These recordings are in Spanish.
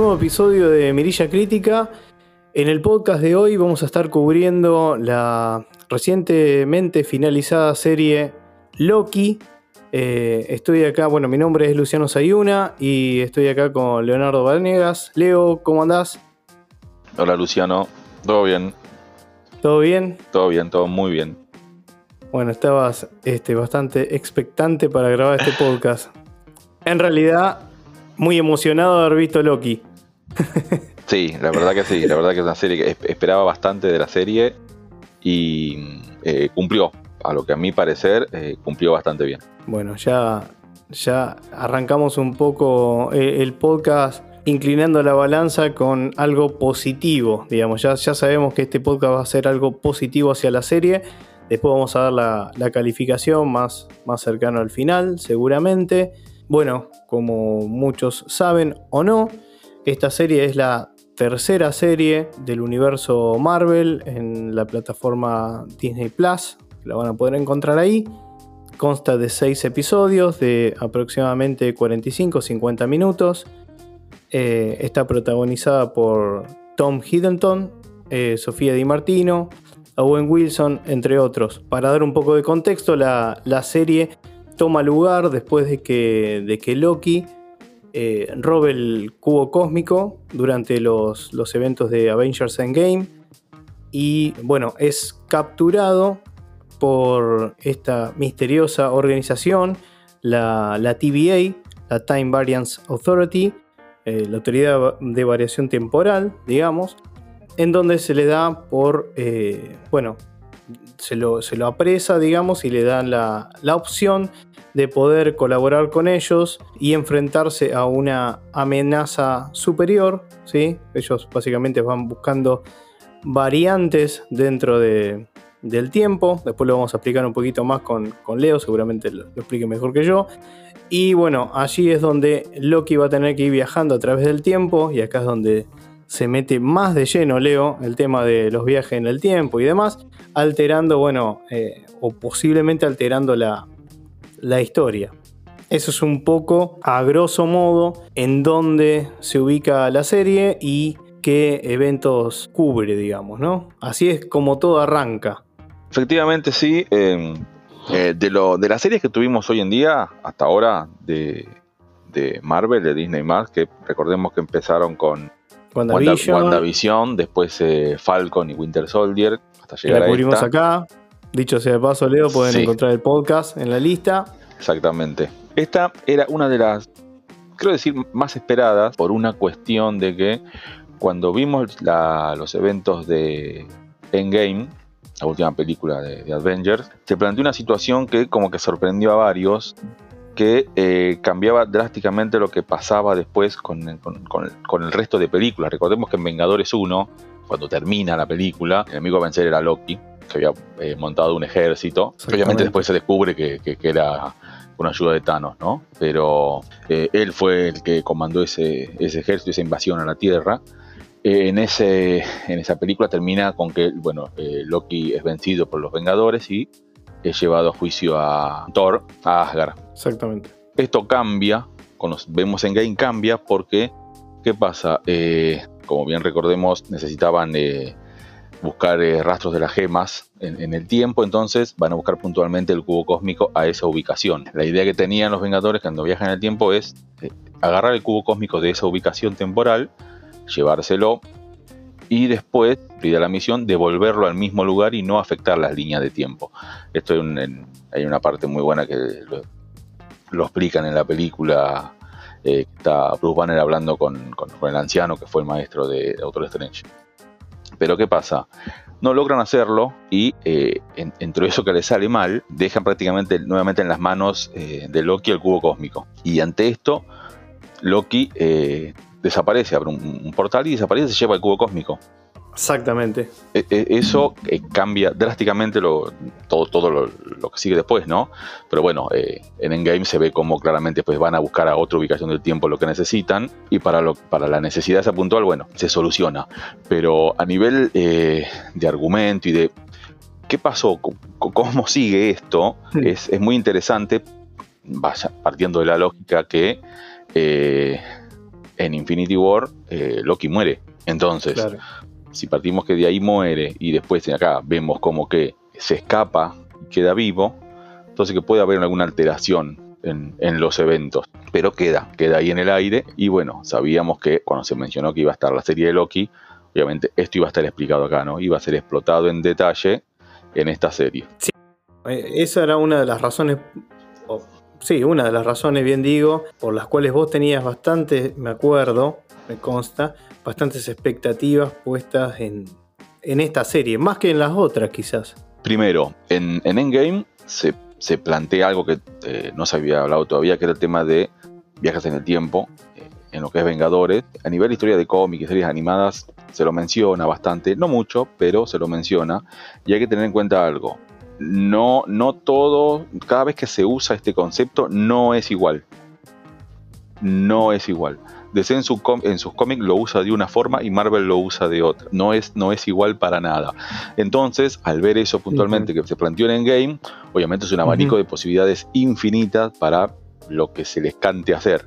nuevo episodio de Mirilla Crítica. En el podcast de hoy vamos a estar cubriendo la recientemente finalizada serie Loki. Eh, estoy acá, bueno, mi nombre es Luciano Sayuna y estoy acá con Leonardo Vanegas. Leo, ¿cómo andás? Hola Luciano, ¿todo bien? ¿Todo bien? Todo bien, todo muy bien. Bueno, estabas este, bastante expectante para grabar este podcast. En realidad, muy emocionado de haber visto Loki. Sí, la verdad que sí, la verdad que es una serie que esperaba bastante de la serie y eh, cumplió, a lo que a mi parecer eh, cumplió bastante bien. Bueno, ya, ya arrancamos un poco eh, el podcast inclinando la balanza con algo positivo, digamos, ya, ya sabemos que este podcast va a ser algo positivo hacia la serie. Después vamos a dar la, la calificación más, más cercano al final, seguramente. Bueno, como muchos saben o no, esta serie es la tercera serie del universo Marvel en la plataforma Disney Plus. La van a poder encontrar ahí. Consta de seis episodios de aproximadamente 45-50 minutos. Eh, está protagonizada por Tom Hiddleston, eh, Sofía Di Martino, Owen Wilson, entre otros. Para dar un poco de contexto, la, la serie toma lugar después de que, de que Loki eh, robe el cubo cósmico durante los, los, eventos de Avengers Endgame. Y bueno, es capturado por esta misteriosa organización, la, la TVA, la Time Variance Authority, eh, la autoridad de variación temporal, digamos, en donde se le da por, eh, bueno, se lo, se lo, apresa, digamos, y le dan la, la opción de poder colaborar con ellos y enfrentarse a una amenaza superior. ¿sí? Ellos básicamente van buscando variantes dentro de, del tiempo. Después lo vamos a explicar un poquito más con, con Leo, seguramente lo, lo, explique mejor que yo. Y bueno, allí es donde Loki va a tener que ir viajando a través del tiempo y acá es donde se mete más de lleno Leo el tema de los viajes en el tiempo y demás, alterando, bueno, eh, o posiblemente alterando la, la historia. Eso es un poco, a grosso modo, en dónde se ubica la serie y qué eventos cubre, digamos, ¿no? Así es como todo arranca. Efectivamente, sí. Eh, eh, de, lo, de las series que tuvimos hoy en día, hasta ahora, de, de Marvel, de Disney más, que recordemos que empezaron con WandaVision, WandaVision después eh, Falcon y Winter Soldier, hasta llegar la cubrimos acá. Dicho sea de paso, Leo, pueden sí. encontrar el podcast en la lista. Exactamente. Esta era una de las, creo decir, más esperadas por una cuestión de que cuando vimos la, los eventos de Endgame, la última película de, de, Avengers, se planteó una situación que como que sorprendió a varios, que eh, cambiaba drásticamente lo que pasaba después con, con, con, con, el resto de películas. Recordemos que en Vengadores 1, cuando termina la película, el enemigo a vencer era Loki, que había eh, montado un ejército. Obviamente después se descubre que, que, que, era con ayuda de Thanos, ¿no? Pero eh, él fue el que comandó ese, ese ejército, esa invasión a la Tierra. Eh, en, ese, en esa película termina con que, bueno, Loki es vencido por los Vengadores y es llevado a juicio a Thor, a Asgard. Exactamente. Esto cambia, cuando vemos en Game cambia porque, ¿qué pasa? como bien recordemos, necesitaban buscar eh, rastros de las gemas en, el tiempo, entonces van a buscar puntualmente el cubo cósmico a esa ubicación. La idea que tenían los Vengadores cuando viajan en el tiempo es eh, agarrar el cubo cósmico de esa ubicación temporal, llevárselo y después, pide la misión, devolverlo al mismo lugar y no afectar las líneas de tiempo. Esto hay, una parte muy buena que lo, explican en la película. Eh, está Bruce Banner hablando con, el anciano que fue el maestro de Doctor Strange. Pero ¿qué pasa? No logran hacerlo y eh, en, entre eso que les sale mal, dejan prácticamente nuevamente en las manos eh, de Loki el cubo cósmico. Y ante esto, Loki eh, desaparece, abre un, un, portal y desaparece y se lleva el cubo cósmico. Exactamente. E, e, eso eh, cambia drásticamente lo, todo, todo lo, lo, que sigue después, ¿no? Pero bueno, eh, en Endgame se ve como claramente pues, van a buscar a otra ubicación del tiempo lo que necesitan y para, lo, para la necesidad esa puntual, bueno, se soluciona. Pero a nivel eh, de argumento y de qué pasó, cómo sigue esto, sí. es, es, muy interesante, vaya, partiendo de la lógica que en Infinity War eh, Loki muere. Entonces, si partimos que de ahí muere y después de acá vemos como que se escapa y queda vivo, entonces que puede haber alguna alteración en, los eventos. Pero queda, queda ahí en el aire. Y bueno, sabíamos que cuando se mencionó que iba a estar la serie de Loki, obviamente esto iba a estar explicado acá, ¿no? Iba a ser explotado en detalle en esta serie. Sí, eh, esa era una de las razones, sí, una de las razones, bien digo, por las cuales vos tenías bastante, me acuerdo, me consta, bastantes expectativas puestas en, en esta serie, más que en las otras quizás. Primero, en, en Endgame se, se, plantea algo que eh, no se había hablado todavía, que era el tema de viajes en el tiempo, eh, en lo que es Vengadores. A nivel de historia de cómics y series animadas se lo menciona bastante, no mucho, pero se lo menciona. Y hay que tener en cuenta algo. No, no todo, cada vez que se usa este concepto, no es igual. No es igual. DC en, sus cómics lo usa de una forma y Marvel lo usa de otra. No es, no es igual para nada. Entonces, al ver eso puntualmente que se planteó en Endgame, obviamente es un abanico de posibilidades infinitas para lo que se les cante hacer.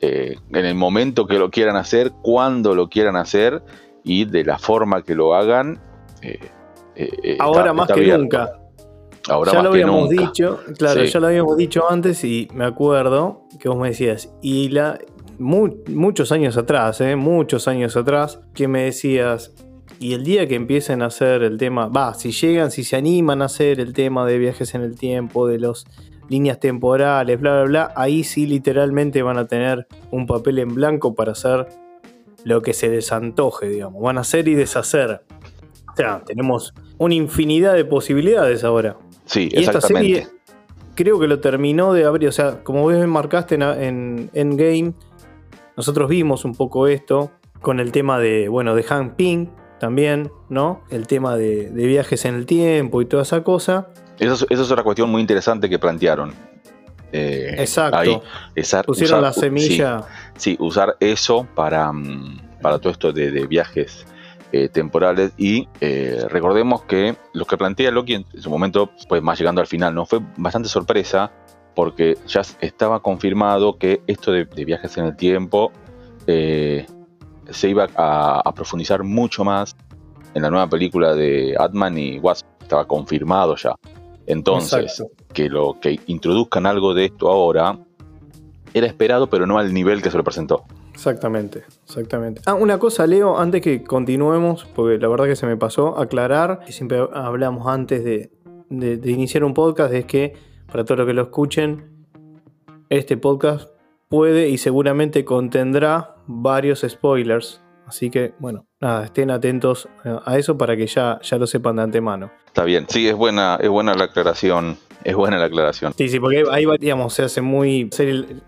Eh, en el momento que lo quieran hacer, cuando lo quieran hacer y de la forma que lo hagan. Eh, eh, Ahora más que nunca. Ahora ya lo habíamos dicho, claro, ya lo habíamos dicho antes y me acuerdo que vos me decías, y la, muchos años atrás, ¿eh? muchos años atrás, que me decías, y el día que empiecen a hacer el tema, va, si llegan, si se animan a hacer el tema de viajes en el tiempo, de las líneas temporales, bla, bla, bla, ahí sí literalmente van a tener un papel en blanco para hacer lo que se desantoje, digamos. Van a hacer y deshacer. O sea, tenemos una infinidad de posibilidades ahora. Sí, y exactamente. Esta serie creo que lo terminó de abrir, o sea, como vos marcaste en, en Endgame, nosotros vimos un poco esto con el tema de, bueno, de Hank Ping también, ¿no? El tema de, viajes en el tiempo y toda esa cosa. Esa es, otra cuestión muy interesante que plantearon. Eh, Exacto. Pusieron la semilla. Sí, usar eso para, mm, para todo esto de, viajes eh, temporales y eh, recordemos que lo que plantea Loki en su momento, pues más llegando al final, no fue bastante sorpresa porque ya estaba confirmado que esto de, viajes en el tiempo eh, se iba a, profundizar mucho más en la nueva película de Atman y Wasp. Estaba confirmado ya. Entonces, que lo que introduzcan algo de esto ahora era esperado, pero no al nivel que se lo presentó. Exactamente, exactamente. Ah, una cosa, Leo, antes que continuemos, porque la verdad que se me pasó, aclarar, y siempre hablamos antes de, de iniciar un podcast, es que para todos los que lo escuchen, este podcast puede y seguramente contendrá varios spoilers. Así que, bueno, nada, estén atentos a eso para que ya, ya lo sepan de antemano. Está bien, sí, es buena, es buena la aclaración. Es buena la aclaración. Sí, sí, porque ahí, digamos, se hace muy,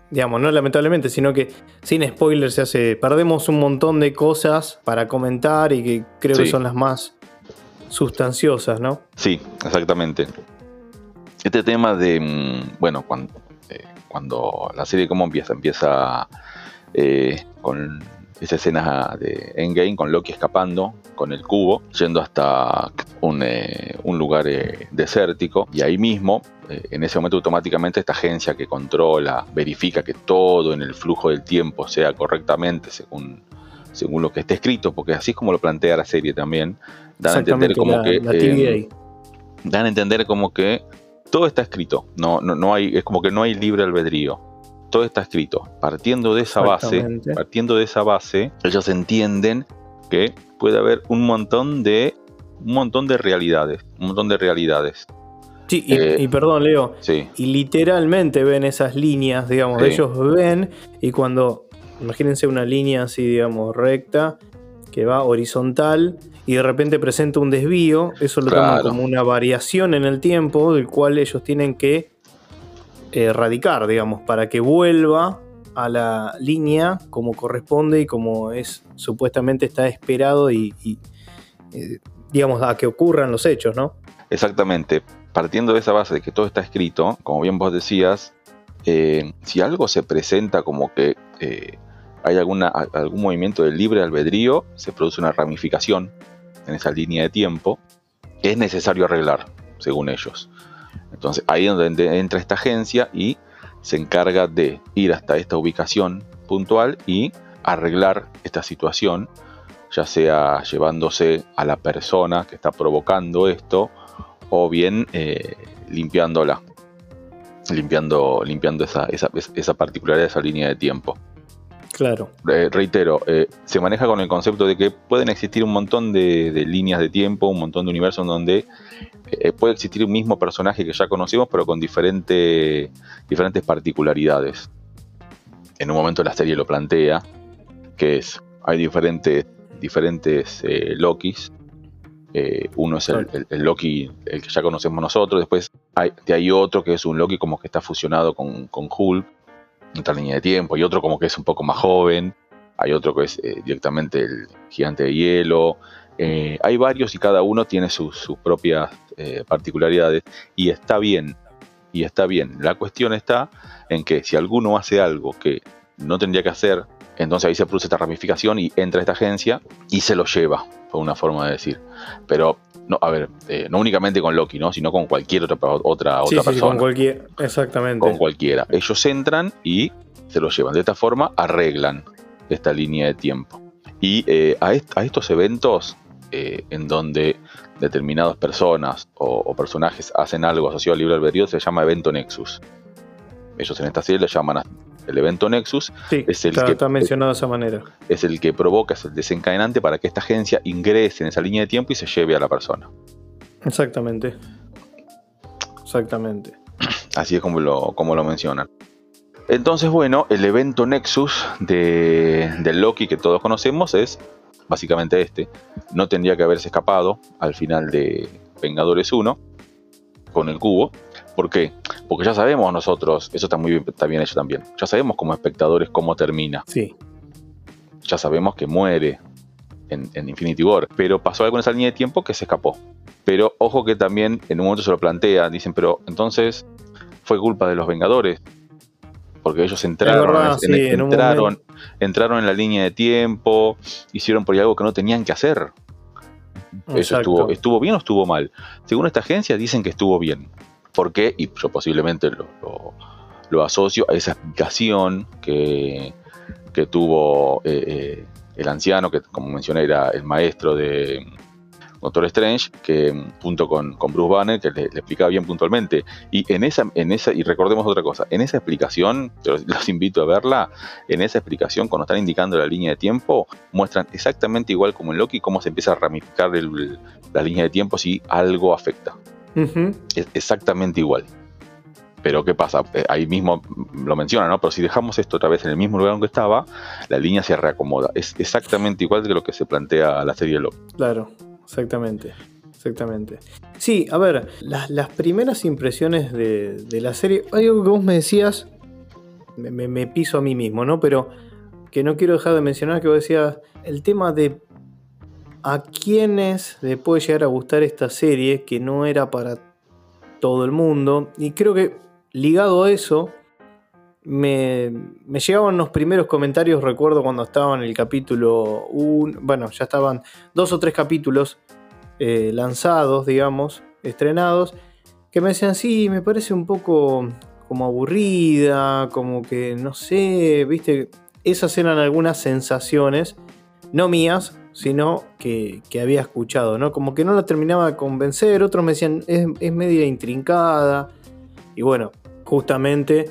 digamos, no lamentablemente, sino que sin spoilers se hace, perdemos un montón de cosas para comentar y que creo que son las más sustanciosas, ¿no? Sí, exactamente este tema de, mm, bueno, cuando, eh, cuando la serie como empieza, empieza eh, con esa escena de Endgame, con Loki escapando con el cubo, yendo hasta un, eh, lugar desértico, y ahí mismo, en ese momento automáticamente esta agencia que controla, verifica que todo en el flujo del tiempo sea correctamente según según lo que esté escrito, porque así es como lo plantea la serie también, dan a entender como que dan a entender como que todo está escrito. No, no, no hay, es como que no hay libre albedrío. Todo está escrito. Partiendo de esa base, partiendo de esa base, ellos entienden que puede haber un montón de un montón de realidades, un montón de realidades. Sí, y, eh, perdón, Leo. Sí. Y literalmente ven esas líneas, digamos, ellos ven y cuando, imagínense una línea así, digamos, recta, que va horizontal y de repente presenta un desvío, eso lo toman como una variación en el tiempo del cual ellos tienen que erradicar, digamos, para que vuelva a la línea como corresponde y como es supuestamente está esperado y, eh, digamos a que ocurran los hechos, ¿no? Exactamente. Partiendo de esa base de que todo está escrito, como bien vos decías, eh, si algo se presenta como que eh, hay alguna, algún movimiento del libre albedrío, se produce una ramificación en esa línea de tiempo, es necesario arreglar, según ellos. Entonces ahí es donde entra esta agencia y se encarga de ir hasta esta ubicación puntual y arreglar esta situación, ya sea llevándose a la persona que está provocando esto o bien eh, limpiándola, limpiando, limpiando esa, esa, esa particularidad de esa línea de tiempo. Claro. Eh, reitero, eh, se maneja con el concepto de que pueden existir un montón de, líneas de tiempo, un montón de universos donde eh, puede existir un mismo personaje que ya conocemos, pero con diferentes particularidades. En un momento la serie lo plantea, que es, hay diferentes, diferentes Lokis. uno es el, Loki, el que ya conocemos nosotros, después hay, hay otro que es un Loki como que está fusionado con, con Hulk otra línea de tiempo, y otro como que es un poco más joven, hay otro que es eh, directamente el gigante de hielo, eh, hay varios y cada uno tiene sus, propias eh, particularidades. Y está bien, y está bien. La cuestión está en que si alguno hace algo que no tendría que hacer, entonces ahí se produce esta ramificación y entra esta agencia y se lo lleva, por una forma de decir. Pero no, a ver, no únicamente con Loki, ¿no? sino con cualquier otra, otra, otra persona. con cualquier, exactamente. Con cualquiera. Ellos entran y se lo llevan. De esta forma arreglan esta línea de tiempo. Y eh, a, estos eventos eh, en donde determinadas personas o, personajes hacen algo asociado al libre albedrío se llama evento Nexus. Ellos en esta serie le llaman el evento Nexus. Sí, es el que, está mencionado de esa manera. Es el que provoca, es el desencadenante para que esta agencia ingrese en esa línea de tiempo y se lleve a la persona. Exactamente. Exactamente. Así es como lo, como lo mencionan. Entonces, bueno, el evento Nexus de, del Loki que todos conocemos es básicamente este. No tendría que haberse escapado al final de Vengadores 1 con el cubo. ¿Por qué? Porque ya sabemos nosotros, eso está muy bien, está bien hecho también, ya sabemos como espectadores cómo termina. Sí. Ya sabemos que muere en, en, Infinity War, pero pasó algo en esa línea de tiempo que se escapó. Pero ojo que también en un momento se lo plantea, dicen, pero entonces fue culpa de los Vengadores porque ellos entraron, en, entraron, entraron en la línea de tiempo, hicieron por ahí algo que no tenían que hacer. Eso estuvo, estuvo bien o estuvo mal. Según esta agencia dicen que estuvo bien. ¿Por qué? Y yo posiblemente lo, asocio a esa explicación que, que tuvo eh, eh, el anciano, que como mencioné era el maestro de, Doctor Strange, que junto con, con Bruce Banner, que le, explicaba bien puntualmente. Y en esa, en esa, y recordemos otra cosa, en esa explicación, los, invito a verla, en esa explicación, cuando están indicando la línea de tiempo, muestran exactamente igual como en Loki, cómo se empieza a ramificar la línea de tiempo si algo afecta. Es exactamente igual. Pero ¿qué pasa? Eh, ahí mismo lo menciona, ¿no? Pero si dejamos esto otra vez en el mismo lugar donde estaba, la línea se reacomoda. Es exactamente igual que lo que se plantea la serie de Loki. Claro exactamente. Exactamente. Sí, a ver, las, primeras impresiones de, la serie. Hay algo que vos me decías. Me, piso a mí mismo, ¿no? Pero que no quiero dejar de mencionar que vos decías. El tema de a quiénes le puede llegar a gustar esta serie, que no era para todo el mundo. Y creo que ligado a eso, me, me, llegaban los primeros comentarios, recuerdo cuando estaba en el capítulo 1, bueno, ya estaban dos o tres capítulos eh, lanzados, digamos, estrenados, que me decían, sí, me parece un poco como aburrida, como que, no sé, viste, esas eran algunas sensaciones, no mías, sino que, había escuchado, ¿no? Como que no la terminaba de convencer, otros me decían, es, es media intrincada, y bueno, justamente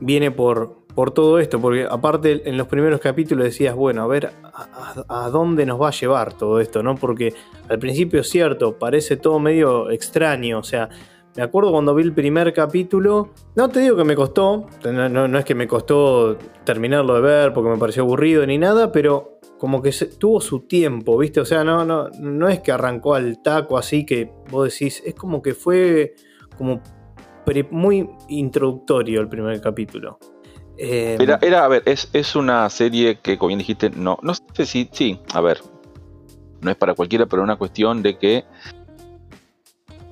viene por, por todo esto, porque aparte en los primeros capítulos decías, bueno, a ver a, dónde nos va a llevar todo esto, ¿no? Porque al principio es cierto, parece todo medio extraño, o sea, me acuerdo cuando vi el primer capítulo, no te digo que me costó, no, es que me costó terminarlo de ver porque me pareció aburrido ni nada, pero como que tuvo su tiempo, ¿viste? O sea, no, no, no es que arrancó al taco así que vos decís, es como que fue como muy introductorio el primer capítulo. Eh, era, a ver, es, una serie que, como bien dijiste, no, no sé si, sí, a ver, no es para cualquiera, pero es una cuestión de que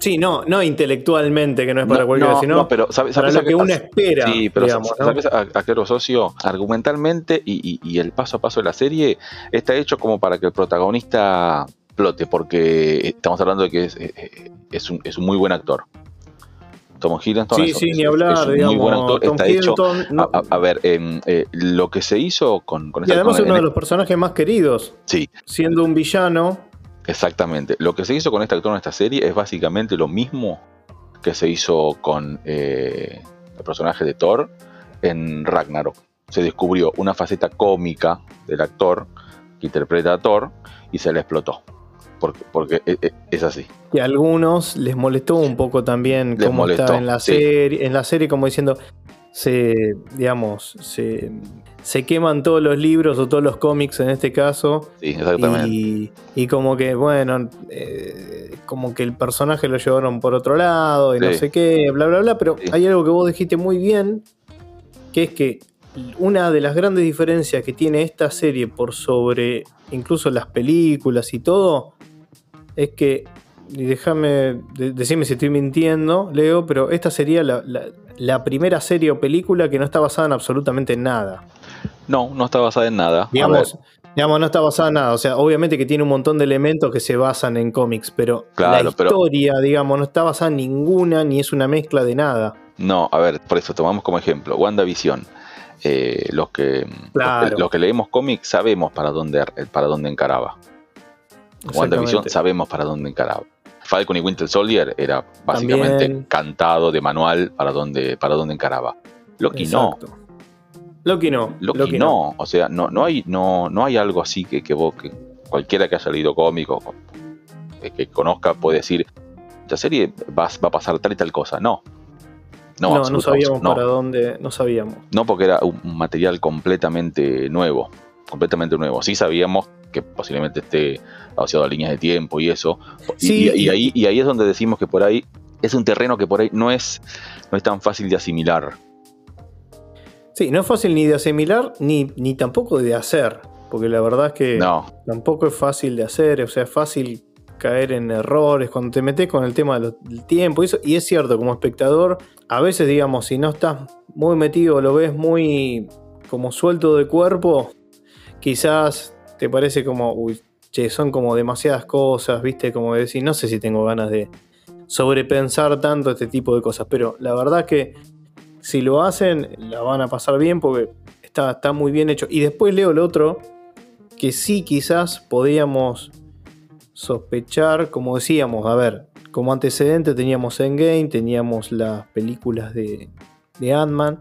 Sí, no, no intelectualmente que no es para cualquiera, sino pero ¿sabes, para lo que, uno espera. Sí, pero ¿sabes a, qué socio? Argumentalmente y, el paso a paso de la serie está hecho como para que el protagonista flote, porque estamos hablando de que es, es, un, es un muy buen actor. Tom Hiddleston sí, es, sí, es- ni es hablar, un digamos, muy buen actor, Tom está hecho. No- A, a- a ver, eh, lo que se hizo con, con y esta- además con- uno de los personajes más queridos, Sí, siendo un villano. Exactamente. Lo que se hizo con este actor en esta serie es básicamente lo mismo que se hizo con eh, el personaje de Thor en Ragnarok. Se descubrió una faceta cómica del actor que interpreta a Thor y se le explotó. Porque, porque e- e- es así. que a algunos les molestó un poco también Les cómo molestó, está en la sí. serie, en la serie como diciendo se digamos se, se queman todos los libros o todos los cómics en este caso Sí, exactamente. y, y como que bueno eh, como que el personaje lo llevaron por otro lado y no sé qué bla bla bla pero Sí. hay algo que vos dijiste muy bien que es que una de las grandes diferencias que tiene esta serie por sobre incluso las películas y todo es que, y déjame de- decirme si estoy mintiendo, Leo, pero esta sería la, la- la primera serie o película que no está basada en absolutamente nada. No, no está basada en nada. Digamos, digamos, no está basada en nada. O sea, obviamente que tiene un montón de elementos que se basan en cómics, pero Claro, la pero- historia, digamos, no está basada en ninguna, ni es una mezcla de nada. no, a ver, por eso tomamos como ejemplo WandaVision. Eh, los, que, Claro. los, que, los que leemos cómics sabemos para dónde, para dónde encaraba. WandaVision sabemos para dónde encaraba. Falcon y Winter Soldier era básicamente También. cantado de manual para dónde, para dónde encaraba. Loki no. Loki no. Loki, no. O sea, no, no, hay, no, no hay algo así que, que vos, que cualquiera que haya leído cómicos, que, que conozca, puede decir, esta serie va, va a pasar tal y tal cosa. No. No, No, sabíamos no. para dónde, no sabíamos. No porque era un material completamente nuevo, completamente nuevo. Sí sabíamos que posiblemente esté asociado a líneas de tiempo y eso. Y, Sí, y- y y- ahí, y ahí es donde decimos que por ahí es un terreno que por ahí no es, no es tan fácil de asimilar. Sí, no es fácil ni de asimilar ni, ni tampoco de hacer. Porque la verdad es que No, tampoco es fácil de hacer. O sea, es fácil caer en errores cuando te metes con el tema del tiempo. Y, eso, y es cierto, como espectador, a veces, digamos, si no estás muy metido, lo ves muy como suelto de cuerpo, quizás te parece como, uy, che, son como demasiadas cosas, ¿viste? Como decir, no sé si tengo ganas de sobrepensar tanto este tipo de cosas. Pero la verdad que si lo hacen, la van a pasar bien porque está, está muy bien hecho. Y después leo lo otro, que sí quizás podíamos sospechar, como decíamos, a ver, como antecedente teníamos Endgame, teníamos las películas de, de Ant-Man,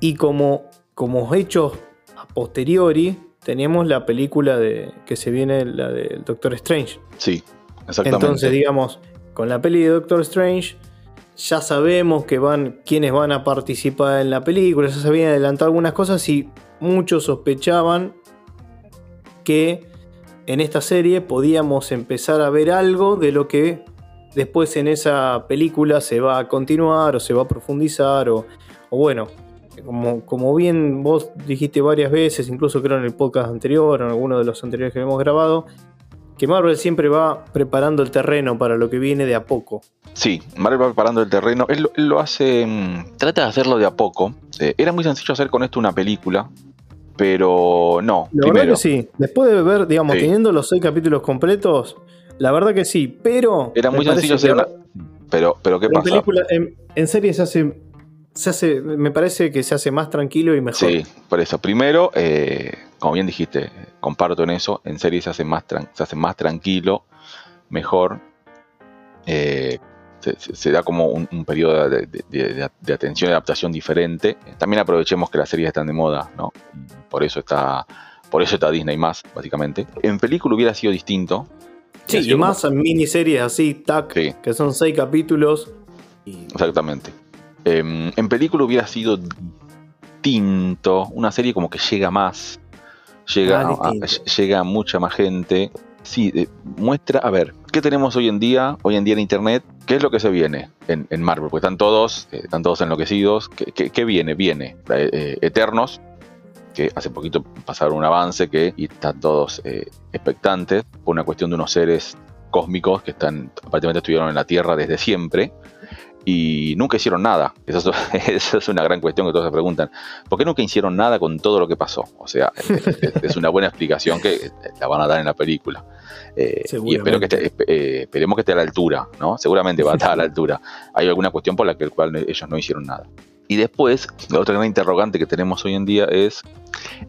y como, como hechos a posteriori, teníamos la película de, que se viene, la del Doctor Strange. sí, exactamente. Entonces, digamos, con la peli de Doctor Strange, ya sabemos que van, quiénes van a participar en la película, ya se habían adelantado algunas cosas y muchos sospechaban que en esta serie podíamos empezar a ver algo de lo que después en esa película se va a continuar o se va a profundizar o, o bueno, como, como bien vos dijiste varias veces, incluso creo en el podcast anterior o en alguno de los anteriores que hemos grabado, que Marvel siempre va preparando el terreno para lo que viene de a poco. Sí, Marvel va preparando el terreno. Él, lo- él lo hace. mm, Trata de hacerlo de a poco. Eh, era muy sencillo hacer con esto una película. Pero no. La verdad primero, que sí, después de ver, digamos, Sí. teniendo los seis capítulos completos, la verdad que sí, pero... era muy sencillo hacer una. Pero, pero ¿qué En pasa? película, en, en serie se hace, se hace, me parece que se hace más tranquilo y mejor. Sí, por eso. Primero, eh, como bien dijiste, comparto en eso. En serie se hace más, tran- se hace más tranquilo, mejor. Eh, se, da como un, un periodo de, de- de- de atención y adaptación diferente. También aprovechemos que las series están de moda, ¿no? Por eso está, por eso está Disney más, básicamente. En película hubiera sido distinto. Sí, y como- más en miniseries así, tac, Sí. que son seis capítulos. y- Exactamente. Em, en película hubiera sido distinto. Una serie como que llega más. Llega, Ah, a, llega a mucha más gente. Sí, eh, muestra, a ver, ¿qué tenemos hoy en día? Hoy en día en internet, ¿qué es lo que se viene en, en Marvel? Porque están todos, eh, están todos enloquecidos. ¿Qué, qué- qué viene? Viene eh, Eternos, que hace poquito pasaron un avance que y están todos eh, expectantes por una cuestión de unos seres cósmicos que están aparentemente estuvieron en la Tierra desde siempre y nunca hicieron nada. Eso es, una gran cuestión que todos se preguntan. ¿Por qué nunca hicieron nada con todo lo que pasó? O sea, es, una buena explicación que la van a dar en la película. Eh, y espero que esté, eh, esperemos que esté a la altura, ¿no? Seguramente va a estar a la altura. Hay alguna cuestión por la que cual ellos no hicieron nada. Y después, la otra gran interrogante que tenemos hoy en día es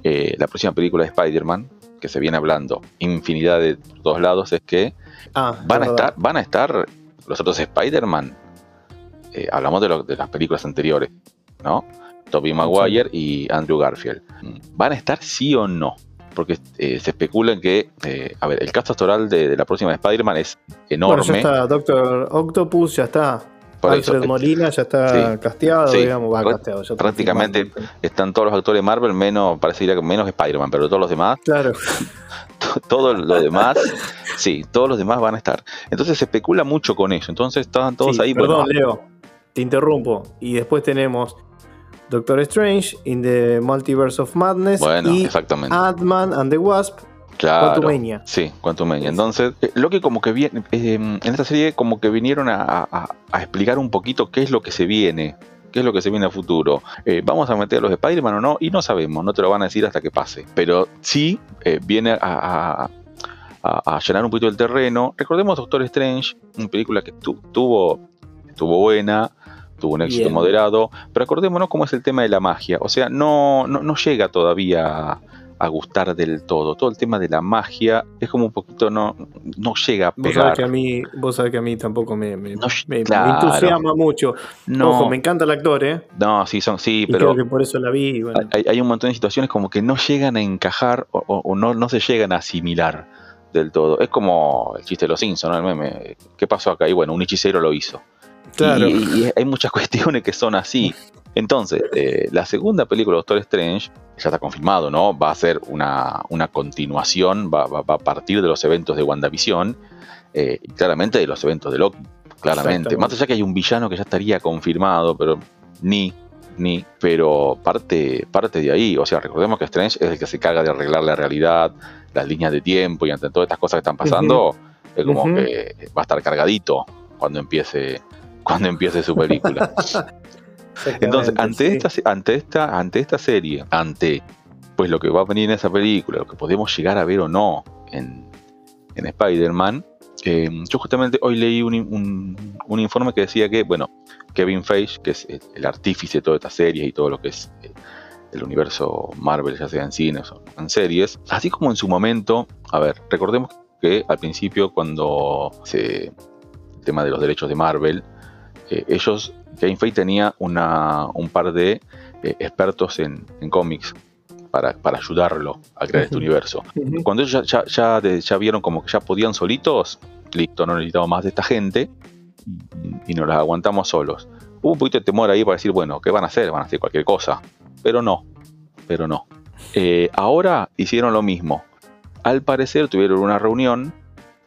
eh, la próxima película de Spider-Man, que se viene hablando infinidad de todos lados, es que ah, van, a estar, van a estar los otros Spider-Man eh, hablamos de, las películas anteriores, ¿no? Tobey Maguire y Andrew Garfield. ¿Van a estar sí o no? Porque eh, se especula que, eh, a ver, el cast actoral de, la próxima Spider-Man es enorme. Bueno, ya está Doctor Octopus, ya está. Alfred Molina ya está casteado, digamos, va casteado. prácticamente están todos los actores de Marvel, menos, parecería que menos Spider-Man, pero todos los demás. Claro. Todo lo demás, sí, todos los demás van a estar. Entonces se especula mucho con eso. Entonces estaban todos ahí. Perdón, Leo te interrumpo. Y después tenemos Doctor Strange in the Multiverse of Madness bueno, y exactamente. Ant-Man and the Wasp. Claro, Quantumania. Sí, Quantumania. Entonces, eh, lo que como que viene, eh, en esta serie como que vinieron a, explicar un poquito qué es lo que se viene, qué es lo que se viene a futuro. Eh, ¿Vamos a meter a los Spider-Man o no? Y no sabemos, no te lo van a decir hasta que pase. Pero sí viene a, llenar un poquito el terreno. Recordemos Doctor Strange, una película que tuvo, estuvo buena, tuvo un éxito moderado, pero acordémonos cómo es el tema de la magia, o sea, no, no, llega todavía a, gustar del todo, todo el tema de la magia es como un poquito, no, no llega a pegar. Vos sabés que a mí, vos sabés que a mí tampoco me, me, entusiasma mucho. No, Ojo, me encanta el actor, ¿eh? No, sí, son, sí, pero... Creo que por eso la vi. Hay, un montón de situaciones como que no llegan a encajar o, no, no se llegan a asimilar del todo. Es como el chiste de los Simpsons, ¿no? El meme. ¿Qué pasó acá? Y bueno, un hechicero lo hizo. Y, hay muchas cuestiones que son así. Entonces, eh, la segunda película de Doctor Strange, ya está confirmado, ¿no? Va a ser una, continuación, va, a partir de los eventos de WandaVision eh, y claramente de los eventos de Loki. Claramente. Más allá que hay un villano que ya estaría confirmado, pero ni, ni, pero parte, parte de ahí. O sea, recordemos que Strange es el que se carga de arreglar la realidad, las líneas de tiempo y ante todas estas cosas que están pasando, es como que va a estar cargadito cuando empiece cuando empiece su película. Entonces, ante, esta, ante, esta, ante esta serie, ante pues lo que va a venir en esa película, lo que podemos llegar a ver o no en, en Spider-Man, eh, yo justamente hoy leí un, un, informe que decía que, bueno, Kevin Feige, que es el, artífice de toda esta serie y todo lo que es eh, el universo Marvel, ya sea en cines o en series, así como en su momento, a ver, recordemos que al principio cuando se, el tema de los derechos de Marvel, eh, ellos, Game Feige tenía un par de eh, expertos en, cómics para, ayudarlo a crear este universo. Cuando ellos ya, ya, vieron como que ya podían solitos, listo, no necesitamos más de esta gente y, nos las aguantamos solos. Hubo un poquito de temor ahí para decir, bueno, ¿qué van a hacer? Van a hacer cualquier cosa. Pero no, pero no. Eh, ahora hicieron lo mismo. Al parecer tuvieron una reunión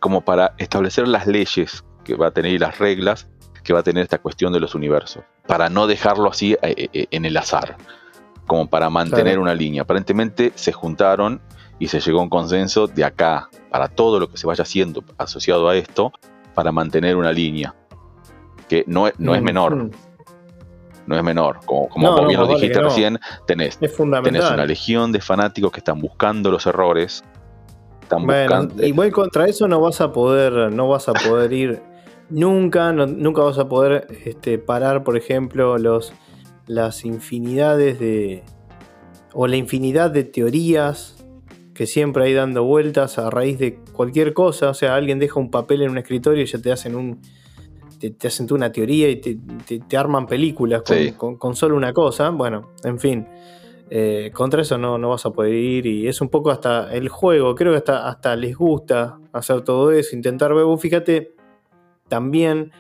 como para establecer las leyes que va a tener y las reglas que va a tener esta cuestión de los universos, para no dejarlo así eh, eh, eh, en el azar, como para mantener una línea. Aparentemente se juntaron y se llegó a un consenso de acá, para todo lo que se vaya haciendo asociado a esto, para mantener una línea, que no, no es menor. No es menor, como, como bien lo dijiste recién, tenés, tenés una legión de fanáticos que están buscando los errores, están buscando... Igual contra eso no vas a poder, no vas a poder ir Nunca, nunca vas a poder este, parar, por ejemplo, los, las infinidades de. o la infinidad de teorías que siempre hay dando vueltas a raíz de cualquier cosa. O sea, alguien deja un papel en un escritorio y ya te hacen un. te, hacen una teoría y te, arman películas con, solo una cosa. Bueno, en fin. Eh, contra eso no, no, vas a poder ir y es un poco hasta el juego, creo que hasta, hasta les gusta hacer todo eso, intentar ver, fíjate, también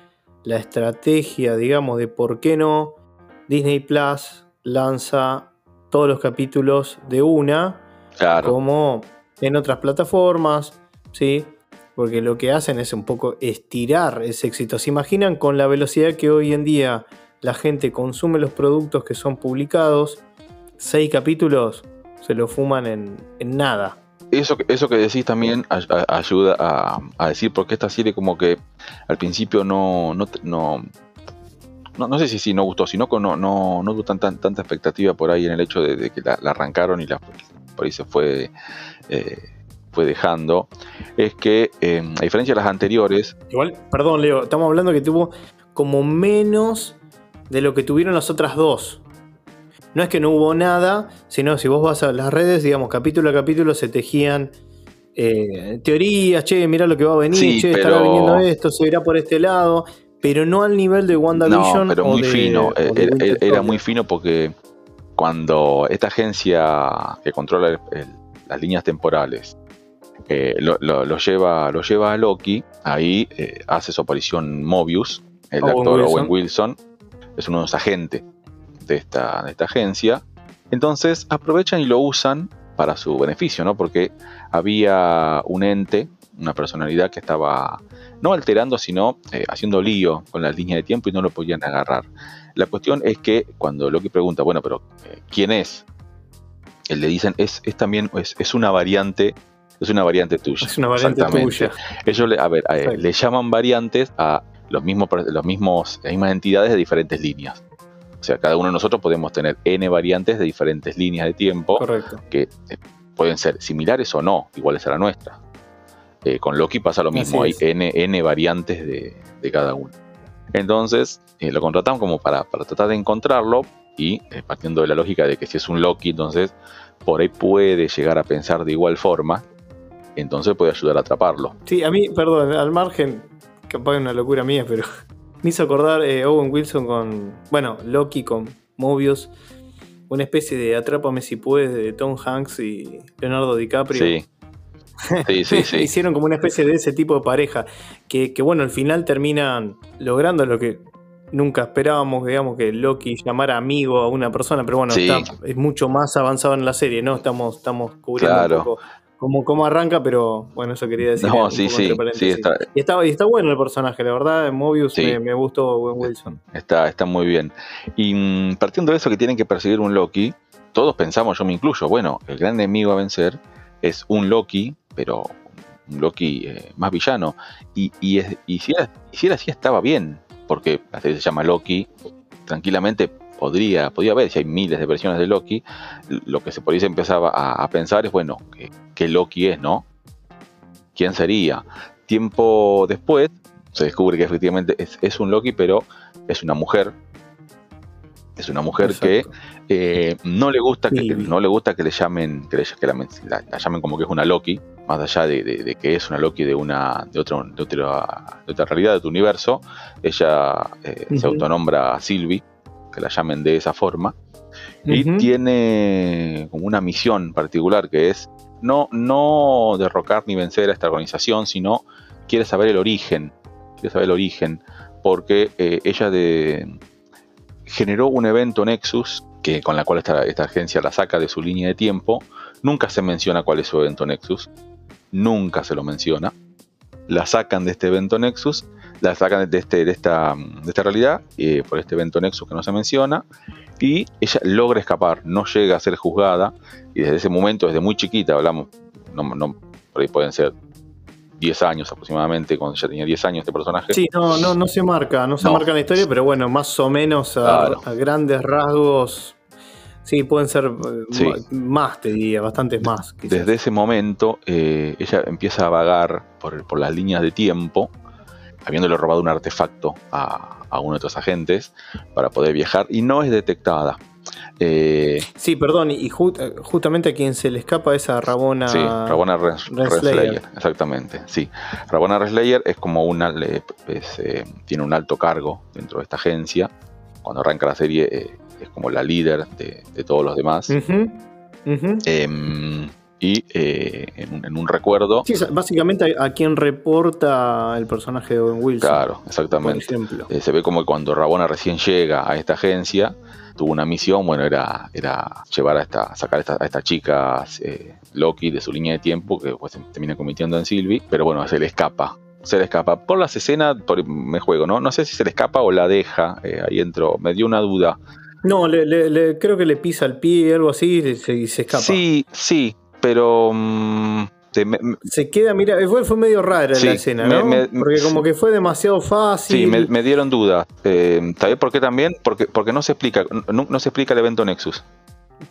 la estrategia, digamos, de por qué no Disney Plus lanza todos los capítulos de una, como en otras plataformas, ¿sí? Porque lo que hacen es un poco estirar ese éxito. ¿Se imaginan con la velocidad que hoy en día la gente consume los productos que son publicados? Seis capítulos se lo fuman en, en nada eso, eso que decís también ayuda a, decir porque esta serie como que al principio no, no, no, no sé si sí no gustó, sino que no, no, no tuvo tanta, tanta expectativa por ahí en el hecho de, que la, arrancaron y la, por ahí se fue, eh, fue dejando, es que eh, a diferencia de las anteriores... Igual, perdón Leo, estamos hablando que tuvo como menos de lo que tuvieron las otras dos. No es que no hubo nada, sino si vos vas a las redes, digamos, capítulo a capítulo se tejían eh, teorías, che, mira lo que va a venir, che, estará viniendo esto, se irá por este lado, pero no al nivel de WandaVision. No, pero muy fino, era, muy fino porque cuando esta agencia que controla las líneas temporales eh, lo, lleva, lo lleva a Loki, ahí eh, hace su aparición Mobius, el actor Owen Wilson, es uno de los agentes de esta, de esta agencia. Entonces aprovechan y lo usan para su beneficio, ¿no? Porque había un ente, una personalidad que estaba no alterando, sino eh, haciendo lío con la línea de tiempo y no lo podían agarrar. La cuestión es que cuando Loki pregunta, bueno, pero eh, ¿quién es? Él le dicen, es, es también, es, una variante, es una variante tuya. Es una variante tuya. Ellos, le, a ver, le llaman variantes a los mismos, los mismos, las mismas entidades de diferentes líneas. O sea, cada uno de nosotros podemos tener n variantes de diferentes líneas de tiempo que eh, pueden ser similares o no, iguales a la nuestra. Eh, con Loki pasa lo mismo, hay n, n, variantes de, cada uno. Entonces eh, lo contratamos como para, tratar de encontrarlo y partiendo de la lógica de que si es un Loki, entonces por ahí puede llegar a pensar de igual forma, entonces puede ayudar a atraparlo. Sí, a mí, perdón, al margen, capaz es una locura mía, pero me hizo acordar eh, Owen Wilson con, bueno, Loki con Mobius, una especie de Atrápame si puedes de Tom Hanks y Leonardo DiCaprio. Sí. Sí, sí, sí. Hicieron como una especie de ese tipo de pareja, que, bueno, al final terminan logrando lo que nunca esperábamos, digamos, que Loki llamara amigo a una persona, pero bueno, es mucho más avanzado en la serie, ¿no? Estamos, estamos cubriendo un poco como, como arranca, pero bueno, eso quería decir. No, sí, sí, está, y, está, bueno el personaje, la verdad, Mobius me, gustó Wilson. Está, está muy bien. Y mm, partiendo de eso que tienen que perseguir un Loki, todos pensamos, yo me incluyo, bueno, el gran enemigo a vencer es un Loki, pero un Loki eh, más villano. Y, y, y, si era, si era así, estaba bien, porque la serie se llama Loki, tranquilamente podría, podría haber, si hay miles de versiones de Loki, lo que se podría empezar a, pensar es, bueno, ¿qué, Loki es, no? ¿Quién sería? Tiempo después se descubre que efectivamente es, un Loki, pero es una mujer. Es una mujer que eh, no le gusta que, no le gusta que le llamen, que, la, llamen como que es una Loki, más allá de, que es una Loki de una de otra, de otra, de otra realidad, de tu universo. Ella eh, se autonombra Sylvie que la llamen de esa forma. Y tiene como una misión particular que es no, no derrocar ni vencer a esta organización, sino quiere saber el origen. Quiere saber el origen porque eh, ella de, generó un evento Nexus que, con la cual esta, esta agencia la saca de su línea de tiempo. Nunca se menciona cuál es su evento Nexus. Nunca se lo menciona. La sacan de este evento Nexus la sacan de, este, de, esta, de esta realidad eh, por este evento Nexus que no se menciona y ella logra escapar, no llega a ser juzgada y desde ese momento, desde muy chiquita, hablamos, no, no por ahí pueden ser 10 años aproximadamente, cuando ya tenía 10 años este personaje. Sí, no, no, no se marca, no se marca en la historia, pero bueno, más o menos a, grandes rasgos Sí, pueden ser eh, más, te diría, bastantes más. Desde ese momento, eh, ella empieza a vagar por, por, las líneas de tiempo habiéndole robado un artefacto a, uno de estos agentes para poder viajar y no es detectada. Eh, sí, perdón, y justamente a quien se le escapa es a Rabona. Sí, Rabona Reslayer, exactamente. Sí, Rabona Reslayer es como una. Eh, tiene un alto cargo dentro de esta agencia. Cuando arranca la serie, eh, es como la líder de, todos los demás y eh, en, un, recuerdo. Sí, básicamente a, quien reporta el personaje de Owen Wilson. Claro, exactamente. Eh, se ve como cuando Rabona recién llega a esta agencia, tuvo una misión, bueno, era, era llevar a esta, sacar a esta, chica eh, Loki de su línea de tiempo, que pues, se termina convirtiendo en Sylvie, pero bueno, se le escapa. Se le escapa. Por las escenas, por, me juego, ¿no? No sé si se le escapa o la deja. ahí entro. Me dio una duda. No, creo que le pisa el pie, algo así, y se, y se escapa. Sí, sí, pero mm, se queda, mira, fue, fue medio rara la escena, ¿no? porque como que fue demasiado fácil. Sí, me, dieron dudas. Eh, ¿Sabes por qué también? Porque, porque no se explica, no, se explica el evento Nexus.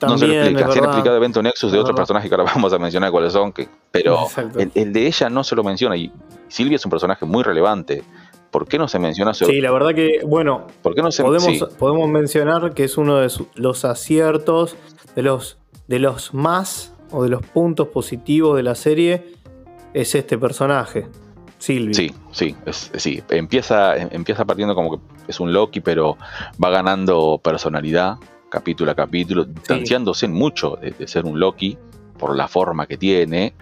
no se explica, se han explicado el evento Nexus de otros personajes que ahora vamos a mencionar cuáles son, que, pero el, de ella no se lo menciona y Silvia es un personaje muy relevante. ¿Por qué no se menciona Sí, la verdad que, bueno, ¿por qué no se podemos, podemos mencionar que es uno de los aciertos, de los, de los más o de los puntos positivos de la serie, es este personaje, Silvia. Sí, sí, sí. Empieza, empieza partiendo como que es un Loki, pero va ganando personalidad capítulo a capítulo, distanciándose mucho de, ser un Loki por la forma que tiene,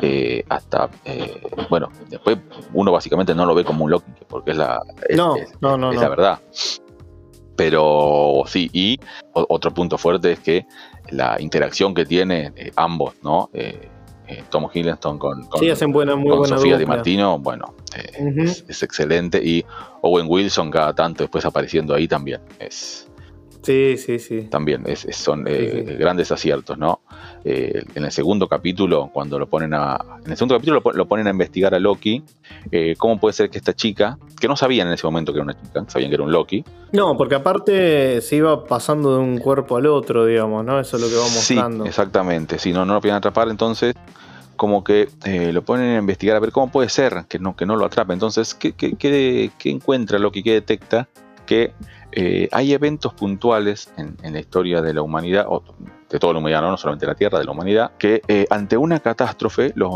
eh, hasta, eh, bueno, después uno básicamente no lo ve como un Loki, porque es la, no, no, no, la verdad. Pero sí, y otro punto fuerte es que la interacción que tiene eh, ambos, ¿no? Tom Hiddleston con, con, Sofía Di Martino, bueno, es, es, excelente. Y Owen Wilson cada tanto después apareciendo ahí también. Es, Sí, sí, sí. También son eh, grandes aciertos, ¿no? Eh, en el segundo capítulo, cuando lo ponen a. En el segundo capítulo lo, ponen a investigar a Loki. Eh, ¿Cómo puede ser que esta chica, que no sabían en ese momento que era una chica, sabían que era un Loki? No, porque aparte se iba pasando de un cuerpo al otro, digamos, ¿no? Eso es lo que va mostrando. Sí, exactamente. Si no, no lo podían atrapar, entonces como que lo ponen a investigar a ver cómo puede ser que no, que no lo atrape. Entonces, ¿qué, qué, qué, qué encuentra Loki? ¿Qué detecta? Que eh, hay eventos puntuales en, la historia de la humanidad, o de toda la humanidad, no, solamente la Tierra, de la humanidad, que eh, ante una catástrofe los,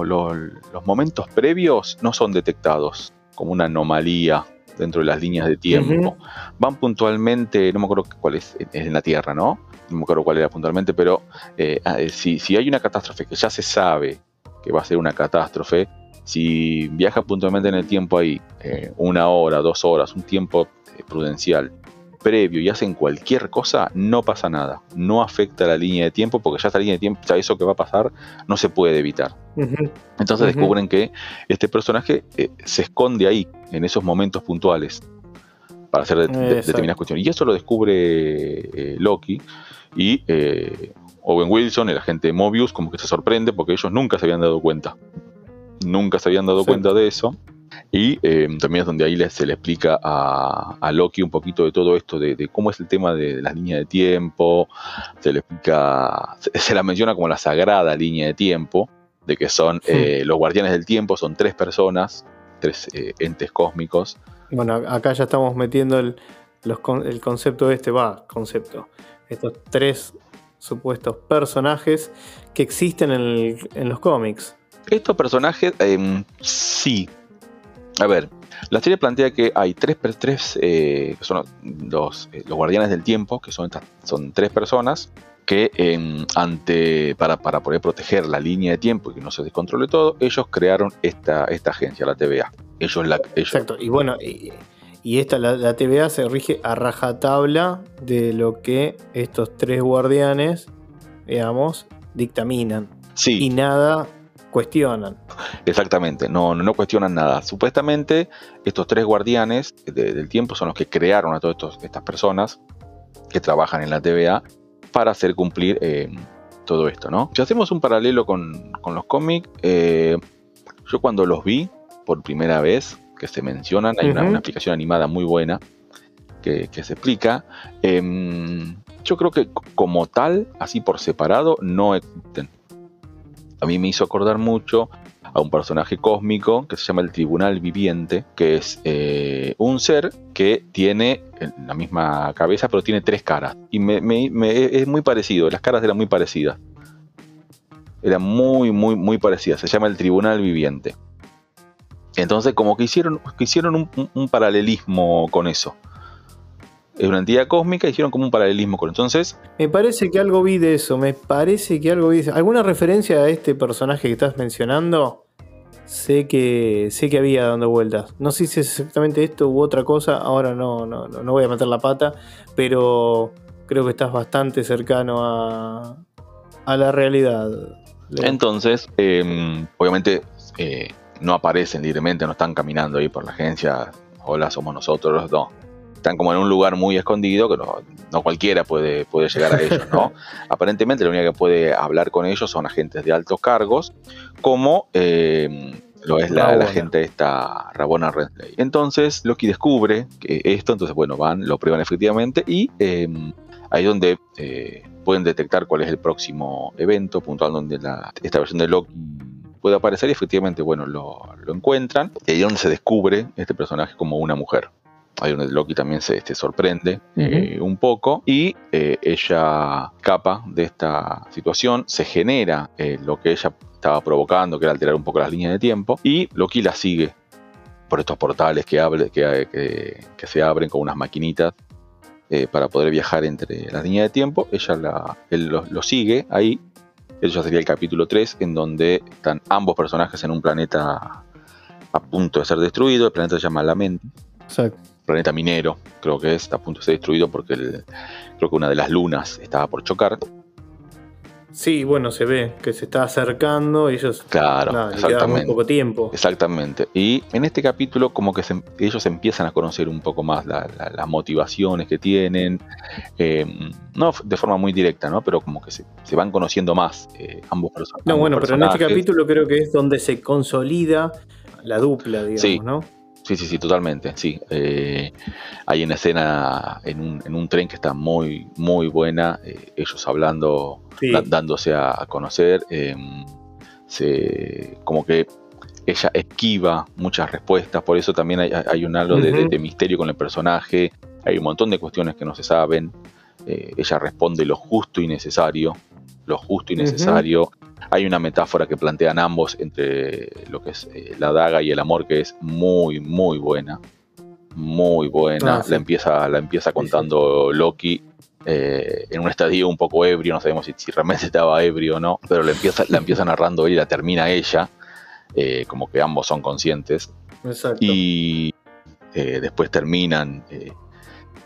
momentos previos no son detectados como una anomalía dentro de las líneas de tiempo. Van puntualmente, no me acuerdo cuál es, en la Tierra, ¿no? No me acuerdo cuál era puntualmente, pero eh, ah, si, si hay una catástrofe que ya se sabe que va a ser una catástrofe, si viaja puntualmente en el tiempo ahí, una hora, dos horas, un tiempo prudencial, previo y hacen cualquier cosa, no pasa nada. No afecta la línea de tiempo porque ya esta línea de tiempo, ya eso que va a pasar, no se puede evitar. Entonces descubren que este personaje eh, se esconde ahí, en esos momentos puntuales, para hacer determinadas cuestiones. Y eso lo descubre eh, Loki y eh, Owen Wilson, el agente de Mobius, como que se sorprende porque ellos nunca se habían dado cuenta. Nunca se habían dado cuenta de eso. Y em, también es donde ahí se le explica a, Loki un poquito de todo esto, de, cómo es el tema de, las líneas de tiempo, se le explica, se, la menciona como la sagrada línea de tiempo, de que son eh, los guardianes del tiempo, son tres personas, tres eh, entes cósmicos. Bueno, acá ya estamos metiendo el, el concepto de este, va, concepto, estos tres supuestos personajes que existen en, los cómics. Estos personajes, em, sí, a ver, la serie plantea que hay tres, tres eh, son los, eh, los, guardianes del tiempo, que son, son tres personas que ante, para, para, poder proteger la línea de tiempo y que no se descontrole todo, ellos crearon esta, esta agencia, la TVA. Ellos la, Exacto, y bueno, y, esta, la, TVA se rige a rajatabla de lo que estos tres guardianes, digamos, dictaminan. Sí. Y nada cuestionan. Exactamente, no, no, cuestionan nada. Supuestamente estos tres guardianes del tiempo son los que crearon a todas estas personas que trabajan en la TVA para hacer cumplir eh, todo esto, ¿no? Si hacemos un paralelo con, los cómics, eh, yo cuando los vi por primera vez, que se mencionan, hay una, aplicación animada muy buena que, se explica. Em, yo creo que como tal, así por separado, no existen a mí me hizo acordar mucho a un personaje cósmico que se llama el Tribunal Viviente, que es eh, un ser que tiene la misma cabeza, pero tiene tres caras. Y me, es muy parecido, las caras eran muy parecidas. Eran muy, muy, muy parecidas. Se llama el Tribunal Viviente. Entonces, como que hicieron, hicieron un paralelismo con eso es una entidad cósmica, hicieron como un paralelismo con entonces. Me parece que algo vi de eso, me parece que algo vi de eso. ¿Alguna referencia a este personaje que estás mencionando? Sé que, sé que había dando vueltas. No sé si es exactamente esto u otra cosa, ahora no, no, no voy a meter la pata, pero creo que estás bastante cercano a, a la realidad. Entonces, em, obviamente eh, no aparecen libremente, no están caminando ahí por la agencia, hola, somos nosotros, no están como en un lugar muy escondido que no, cualquiera puede, puede llegar a ellos, ¿no? Aparentemente la única que puede hablar con ellos son agentes de altos cargos, como eh, lo es la, la, gente esta Rabona Rensley. Entonces Loki descubre que esto, entonces bueno, van, lo prueban efectivamente y em, ahí donde eh, pueden detectar cuál es el próximo evento puntual donde esta versión de Loki puede aparecer y efectivamente, bueno, lo, encuentran y ahí donde se descubre este personaje como una mujer. Ahí donde Loki también se, sorprende eh, un poco y eh, ella capa de esta situación, se genera lo que ella estaba provocando, que era alterar un poco las líneas de tiempo, y Loki la sigue por estos portales que, que, que, se abren con unas maquinitas eh, para poder viajar entre las líneas de tiempo. Ella la, él lo, sigue ahí. Eso ya sería el capítulo 3, en donde están ambos personajes en un planeta a punto de ser destruido. El planeta se llama Lamenti. Exacto. Planeta minero, creo que es, está a punto de ser destruido porque creo que una de las lunas estaba por chocar. Sí, bueno, se ve que se está acercando y ellos. Claro, exactamente. Muy poco tiempo. Exactamente. Y en este capítulo, como que ellos empiezan a conocer un poco más las motivaciones que tienen. Eh, no de forma muy directa, ¿no? Pero como que se, van conociendo más eh, ambos personajes. No, bueno, pero en este capítulo creo que es donde se consolida la dupla, digamos, ¿no? Sí, sí, sí, totalmente, sí. Eh, hay una escena en un, en un, tren que está muy, muy buena, eh, ellos hablando, dándose a, conocer, em, se, como que ella esquiva muchas respuestas, por eso también hay, un halo de, misterio con el personaje, hay un montón de cuestiones que no se saben, eh, ella responde lo justo y necesario, lo justo y necesario, hay una metáfora que plantean ambos entre lo que es eh, la daga y el amor que es muy, muy buena. Muy buena. Ah, la, empieza, la empieza contando Loki eh, en un estadio un poco ebrio, no sabemos si, realmente estaba ebrio o no, pero la empieza, la empieza narrando él y la termina ella, eh, como que ambos son conscientes. Exacto. Y después terminan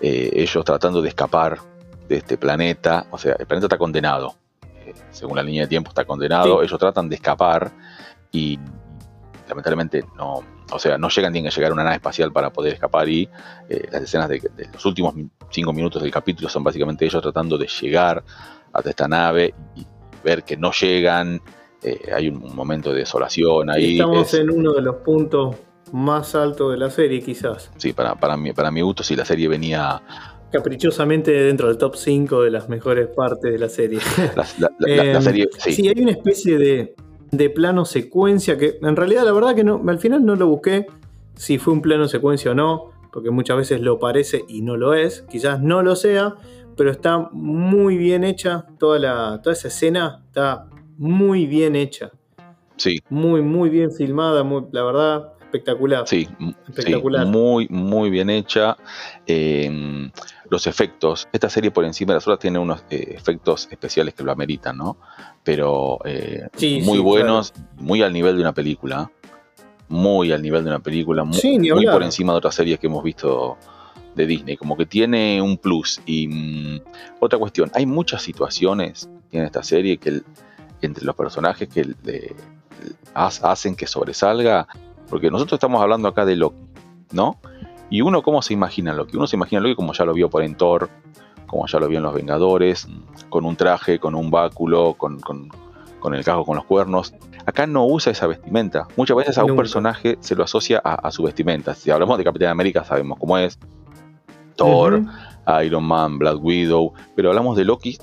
ellos tratando de escapar de este planeta, o sea, el planeta está condenado, según la línea de tiempo está condenado, ellos tratan de escapar y lamentablemente no, o sea, no llegan, tienen que llegar a una nave espacial para poder escapar y eh, las escenas de, los últimos cinco minutos del capítulo son básicamente ellos tratando de llegar hasta esta nave y ver que no llegan, eh, hay un, momento de desolación ahí. Estamos en uno de los puntos más altos de la serie quizás. Sí, para, para, mí, para mi gusto, si la serie venía caprichosamente dentro del top 5 de las mejores partes de la serie. La, em, serie sí. hay una especie de, plano secuencia que en realidad la verdad que no, al final no lo busqué si fue un plano secuencia o no, porque muchas veces lo parece y no lo es, quizás no lo sea, pero está muy bien hecha, toda, la, toda esa escena está muy bien hecha. Sí. Muy, muy bien filmada, muy, la verdad, espectacular. Sí, espectacular. muy, muy bien hecha. Em, los efectos, esta serie por encima de las otras tiene unos eh, efectos especiales que lo ameritan, ¿no? Pero eh, muy buenos, muy al nivel de una película. Muy al nivel de una película, muy, por encima de otras series que hemos visto de Disney. Como que tiene un plus. Y mm, otra cuestión, hay muchas situaciones en esta serie que entre los personajes que hacen que sobresalga porque nosotros estamos hablando acá de Loki, ¿no? Y uno, ¿cómo se imagina Loki? Uno se imagina Loki como ya lo vio por en Thor, como ya lo vio en Los Vengadores, con un traje, con un báculo, con, el casco, con los cuernos. Acá no usa esa vestimenta. Muchas veces a un personaje se lo asocia a, su vestimenta. Si hablamos de Capitán América, sabemos cómo es. Thor, Iron Man, Black Widow. Pero hablamos de Loki.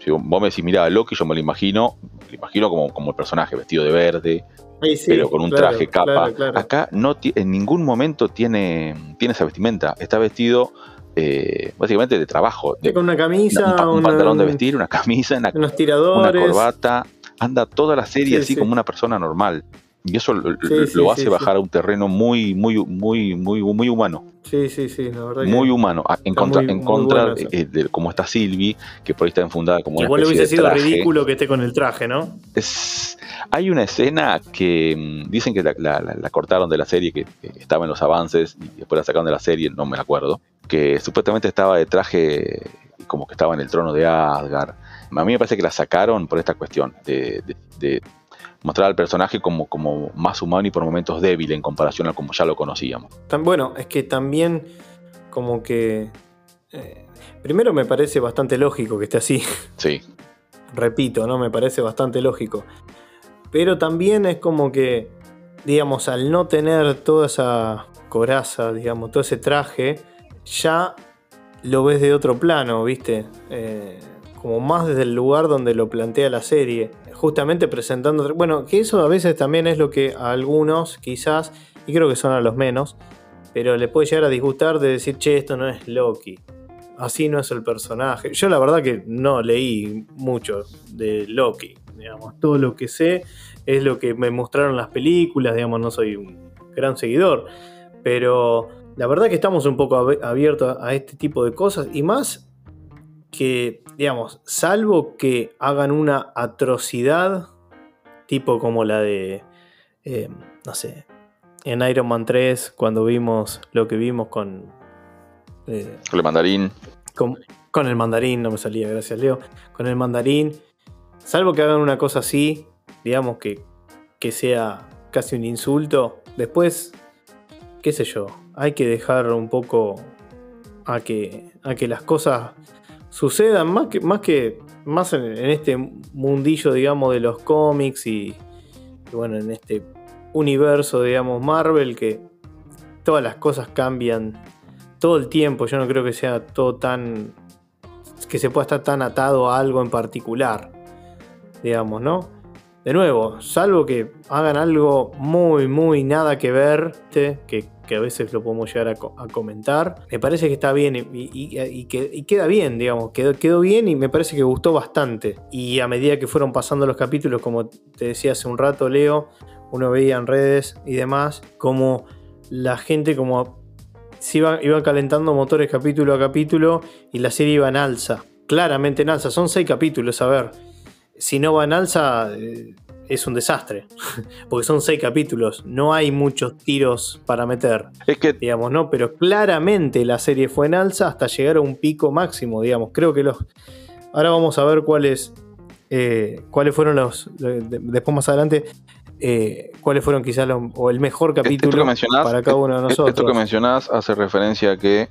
si vos me decís, mira, Loki, yo me lo imagino, me lo imagino como, como el personaje vestido de verde, pero con un traje, capa. Acá no en ningún momento tiene, tiene esa vestimenta. Está vestido eh, básicamente de trabajo. con una camisa, un, pantalón de vestir, una camisa, una, unos tiradores. una corbata. Anda toda la serie así como una persona normal. Y eso lo, hace bajar a un terreno muy, muy, muy, muy, muy humano. Sí, sí, sí, la verdad. Muy humano. En contra, en contra de, cómo está Sylvie, que por ahí está enfundada como Igual le hubiese sido ridículo que esté con el traje, ¿no? Es, hay una escena que mm, dicen que la, cortaron de la serie, que, estaba en los avances, y después la sacaron de la serie, no me acuerdo, que supuestamente estaba de traje como que estaba en el trono de Asgard. A mí me parece que la sacaron por esta cuestión de, de mostrar al personaje como, como más humano y por momentos débil en comparación a como ya lo conocíamos. Bueno, es que también como que... eh, primero me parece bastante lógico que esté así. Sí, repito, ¿no? Me parece bastante lógico. Pero también es como que, digamos, al no tener toda esa coraza, digamos, todo ese traje, ya lo ves de otro plano, ¿viste? Eh, como más desde el lugar donde lo plantea la serie. Justamente presentando... Bueno, que eso a veces también es lo que a algunos, quizás, y creo que son a los menos, pero le puede llegar a disgustar de decir, che, esto no es Loki así no es el personaje. Yo la verdad que no leí mucho de Loki, digamos, todo lo que sé es lo que me mostraron las películas, digamos, no soy un gran seguidor, pero la verdad que estamos un poco ab- abiertos a este tipo de cosas y más que, digamos, salvo que hagan una atrocidad tipo como la de, eh, no sé, en Iron Man 3 cuando vimos lo que vimos con... eh, con el mandarín. con, con el mandarín, no me salía, gracias Leo. Con el mandarín, salvo que hagan una cosa así, digamos que, que sea casi un insulto, después, qué sé yo, hay que dejar un poco a que, a que las cosas sucedan, más que, más que, más en, este mundillo, digamos, de los cómics y, bueno, en este universo, digamos, Marvel, que todas las cosas cambian todo el tiempo. Yo no creo que sea todo tan. que se pueda estar tan atado a algo en particular. Digamos, ¿no? De nuevo, salvo que hagan algo muy, muy nada que ver, que, que a veces lo podemos llegar a, co- a comentar. Me parece que está bien y, que- queda bien, digamos, quedó, bien y me parece que gustó bastante. Y a medida que fueron pasando los capítulos, como te decía hace un rato, Leo, uno veía en redes y demás, como la gente como iba, iba calentando motores capítulo a capítulo y la serie iba en alza. Claramente en alza. Son seis capítulos, a ver. Si no va en alza, eh, es un desastre. Porque son seis capítulos. No hay muchos tiros para meter, Es que digamos, ¿no? Pero claramente la serie fue en alza hasta llegar a un pico máximo, digamos. Creo que los. Ahora vamos a ver cuáles. eh, cuáles fueron los. de- de- después más adelante. eh, cuáles fueron quizás los, o el mejor capítulo para cada uno de nosotros. esto que mencionás hace referencia a que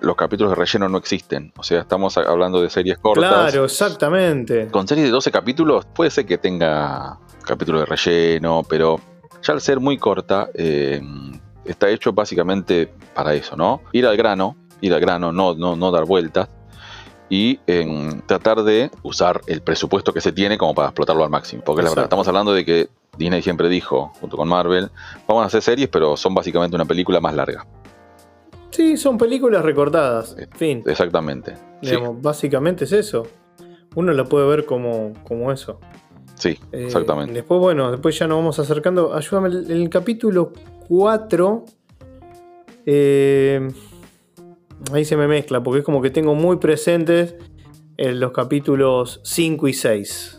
los capítulos de relleno no existen. O sea, estamos hablando de series cortas. Claro, exactamente. Con series de 12 capítulos puede ser que tenga capítulos de relleno, pero ya al ser muy corta, eh, está hecho básicamente para eso, ¿no? Ir al grano, ir al grano, no, no, no dar vueltas y em, tratar de usar el presupuesto que se tiene como para explotarlo al máximo. Porque la verdad, Exacto. estamos hablando de que Disney siempre dijo, junto con Marvel, vamos a hacer series, pero son básicamente una película más larga. Sí, son películas recortadas. Fin. Exactamente. Sí, Digamos, Básicamente es eso. Uno la puede ver como, como eso. sí, Eh, exactamente. Después, bueno, después ya nos vamos acercando. Ayúdame, el, el capítulo 4. eh, ahí se me mezcla, porque es como que tengo muy presentes en los capítulos 5 y 6.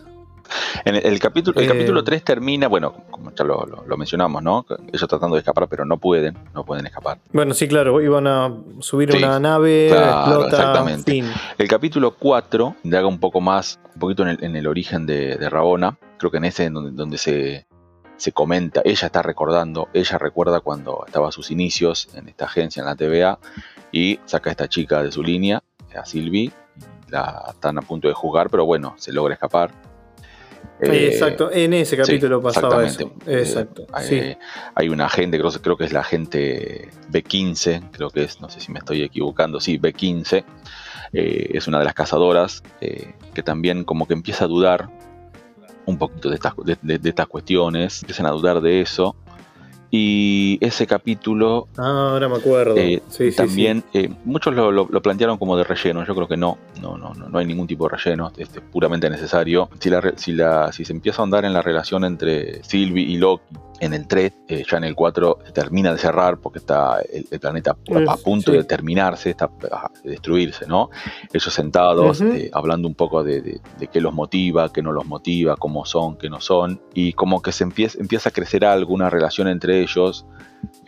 En el, el capítulo, el Eh, capítulo 3 termina, bueno, como ya lo, lo- lo mencionamos, ¿no? Ellos tratando de escapar, pero no pueden, no pueden escapar. Bueno, sí, claro, iban a subir Sí, una nave, claro, explota, exactamente. fin. El capítulo 4 indaga un poco más, un poquito en el, en el origen de, de Rabona. Creo que en ese donde, donde se, se comenta, ella está recordando, ella recuerda cuando estaba a sus inicios en esta agencia, en la TVA, y saca a esta chica de su línea, a Sylvie, la están a punto de juzgar, pero bueno, se logra escapar. Eh, Exacto, en ese capítulo sí, pasaba eso. Eh, Exacto. hay, sí. hay una agente, creo, creo que es la agente B15, creo que es, no sé si me estoy equivocando, sí, B15, eh, es una de las cazadoras que también como que empieza a dudar un poquito de estas, de, de- de estas cuestiones, empiezan a dudar de eso. Y ese capítulo Ah, ahora me acuerdo. eh, Sí, sí, también, eh, muchos lo, lo- lo plantearon como de relleno, yo creo que no, no, no, no, no hay ningún tipo de relleno, este es puramente necesario. Si, la, si, la, si se empieza a ahondar en la relación entre Sylvie y Loki en el 3, eh, ya en el 4 se termina de cerrar porque está el, el planeta a, punto sí. de terminarse, está a- de destruirse, ¿no? Ellos sentados, eh, hablando un poco de, de- de qué los motiva, qué no los motiva, cómo son, qué no son, y como que se empieza, empieza a crecer algo, una relación entre ellos,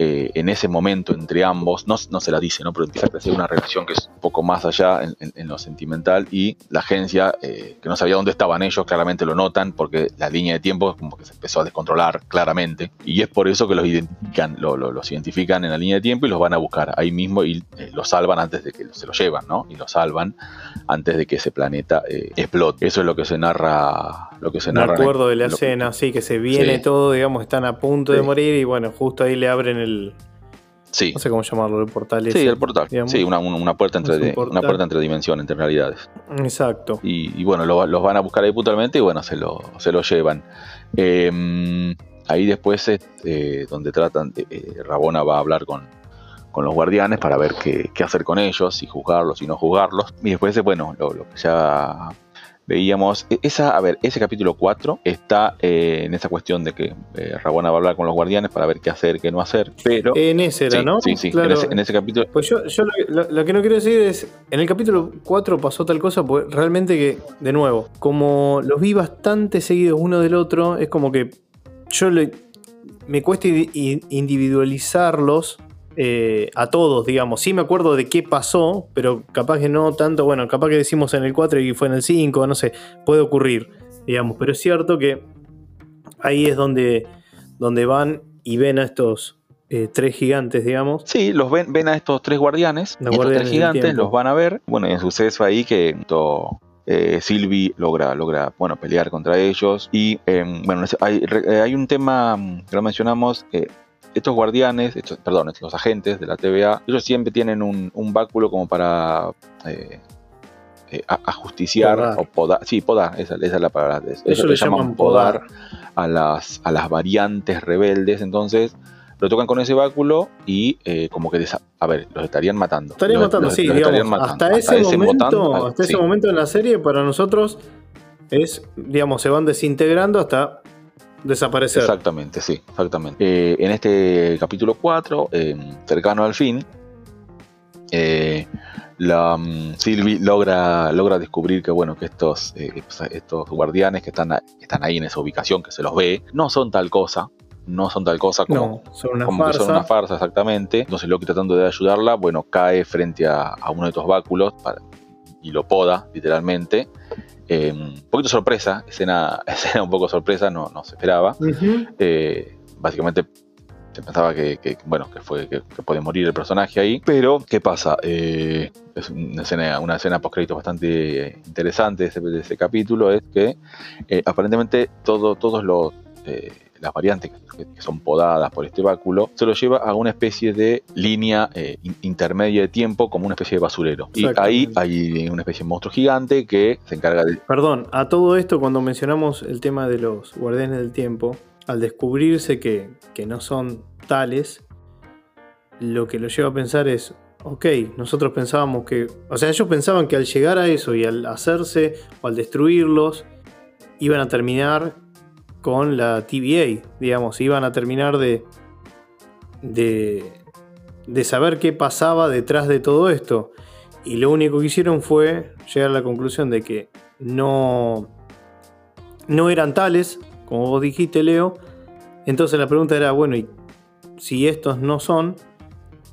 eh, en ese momento entre ambos, no, no, se la dice, ¿no? pero empieza a crecer una relación que es un poco más allá en, lo sentimental y la agencia, eh, que no sabía dónde estaban ellos, claramente lo notan porque la línea de tiempo como que se empezó a descontrolar claramente y es por eso que los identifican, los identifican en la línea de tiempo y los van a buscar ahí mismo y eh, los salvan antes de que se los llevan, ¿no? Y los salvan antes de que ese planeta explote. Eso es lo que se narra. Lo que se narra. Me acuerdo de la escena, sí, que se viene todo, digamos, están a punto de morir y bueno, justo ahí le abren el. Sí. No sé cómo llamarlo, el portal. sí, el portal. Sí, una, puerta entre, una puerta entre dimensiones, entre realidades. Exacto. Y, bueno, los van a buscar ahí puntualmente y bueno, se lo, se lo llevan. Em, ahí después es eh, donde tratan, eh, Rabona va a hablar con, con los guardianes para ver qué, qué, hacer con ellos, si juzgarlos, si no juzgarlos. Y después, bueno, lo, lo que ya veíamos, e-, esa, a ver, ese capítulo 4 está eh, en esa cuestión de que eh, Rabona va a hablar con los guardianes para ver qué hacer, qué no hacer, pero... En ese era, ¿no? Sí, sí, en, ese, capítulo... Pues yo, yo lo, que no quiero decir es, en el capítulo 4 pasó tal cosa, pues realmente que, de nuevo, como los vi bastante seguidos uno del otro, es como que yo le, me cuesta individualizarlos eh, a todos, digamos. Sí me acuerdo de qué pasó, pero capaz que no tanto, bueno, capaz que decimos en el 4 y fue en el 5, no sé, puede ocurrir, digamos. Pero es cierto que ahí es donde, donde van y ven a estos eh, tres gigantes, digamos. Sí, los ven, ven a estos tres guardianes, los tres gigantes los van a ver. Bueno, y en suceso ahí que todo, eh, Sylvie logra, logra bueno, pelear contra ellos. Y em, bueno, hay, hay, un tema que lo mencionamos, estos guardianes, estos, perdón, estos agentes de la TVA, ellos siempre tienen un, báculo como para eh, eh, ajusticiar o podar, sí, podar, esa, es la palabra. Ellos le llaman podar, A, las, a las variantes rebeldes, entonces lo tocan con ese báculo y eh, como que, a ver, los estarían matando. Estarían matando, sí, digamos, hasta, ese, momento, hasta ese momento en la serie para nosotros es, digamos, se van desintegrando hasta desaparecer. Exactamente, sí, exactamente. Eh, en este capítulo 4, eh, cercano al fin, eh, la um, Sylvie logra, logra descubrir que bueno que estos, estos guardianes que están, están ahí en esa ubicación, que se los ve, no son tal cosa. No son tal cosa como, son, una como farsa. son una farsa, exactamente. Entonces Loki tratando de ayudarla, bueno, cae frente a, uno de estos báculos y lo poda, literalmente. Eh, un poquito sorpresa, escena, escena un poco sorpresa, no, no se esperaba. Eh, básicamente se pensaba que, bueno, que fue que, puede morir el personaje ahí. Pero, ¿qué pasa? Eh, es una escena, una escena post bastante interesante de ese, capítulo. Es que aparentemente todo, todos los las variantes que, son podadas por este báculo, se lo lleva a una especie de línea eh, intermedia de tiempo, como una especie de basurero. Y ahí hay una especie de monstruo gigante que se encarga de... Perdón, a todo esto cuando mencionamos el tema de los guardianes del tiempo, al descubrirse que, que no son tales, lo que lo lleva a pensar es, ok, nosotros pensábamos que, o sea, ellos pensaban que al llegar a eso y al hacerse o al destruirlos, iban a terminar con la TVA, digamos, iban a terminar de, de, de saber qué pasaba detrás de todo esto. Y lo único que hicieron fue llegar a la conclusión de que no, no eran tales, como vos dijiste, Leo. Entonces la pregunta era, bueno, y si estos no son,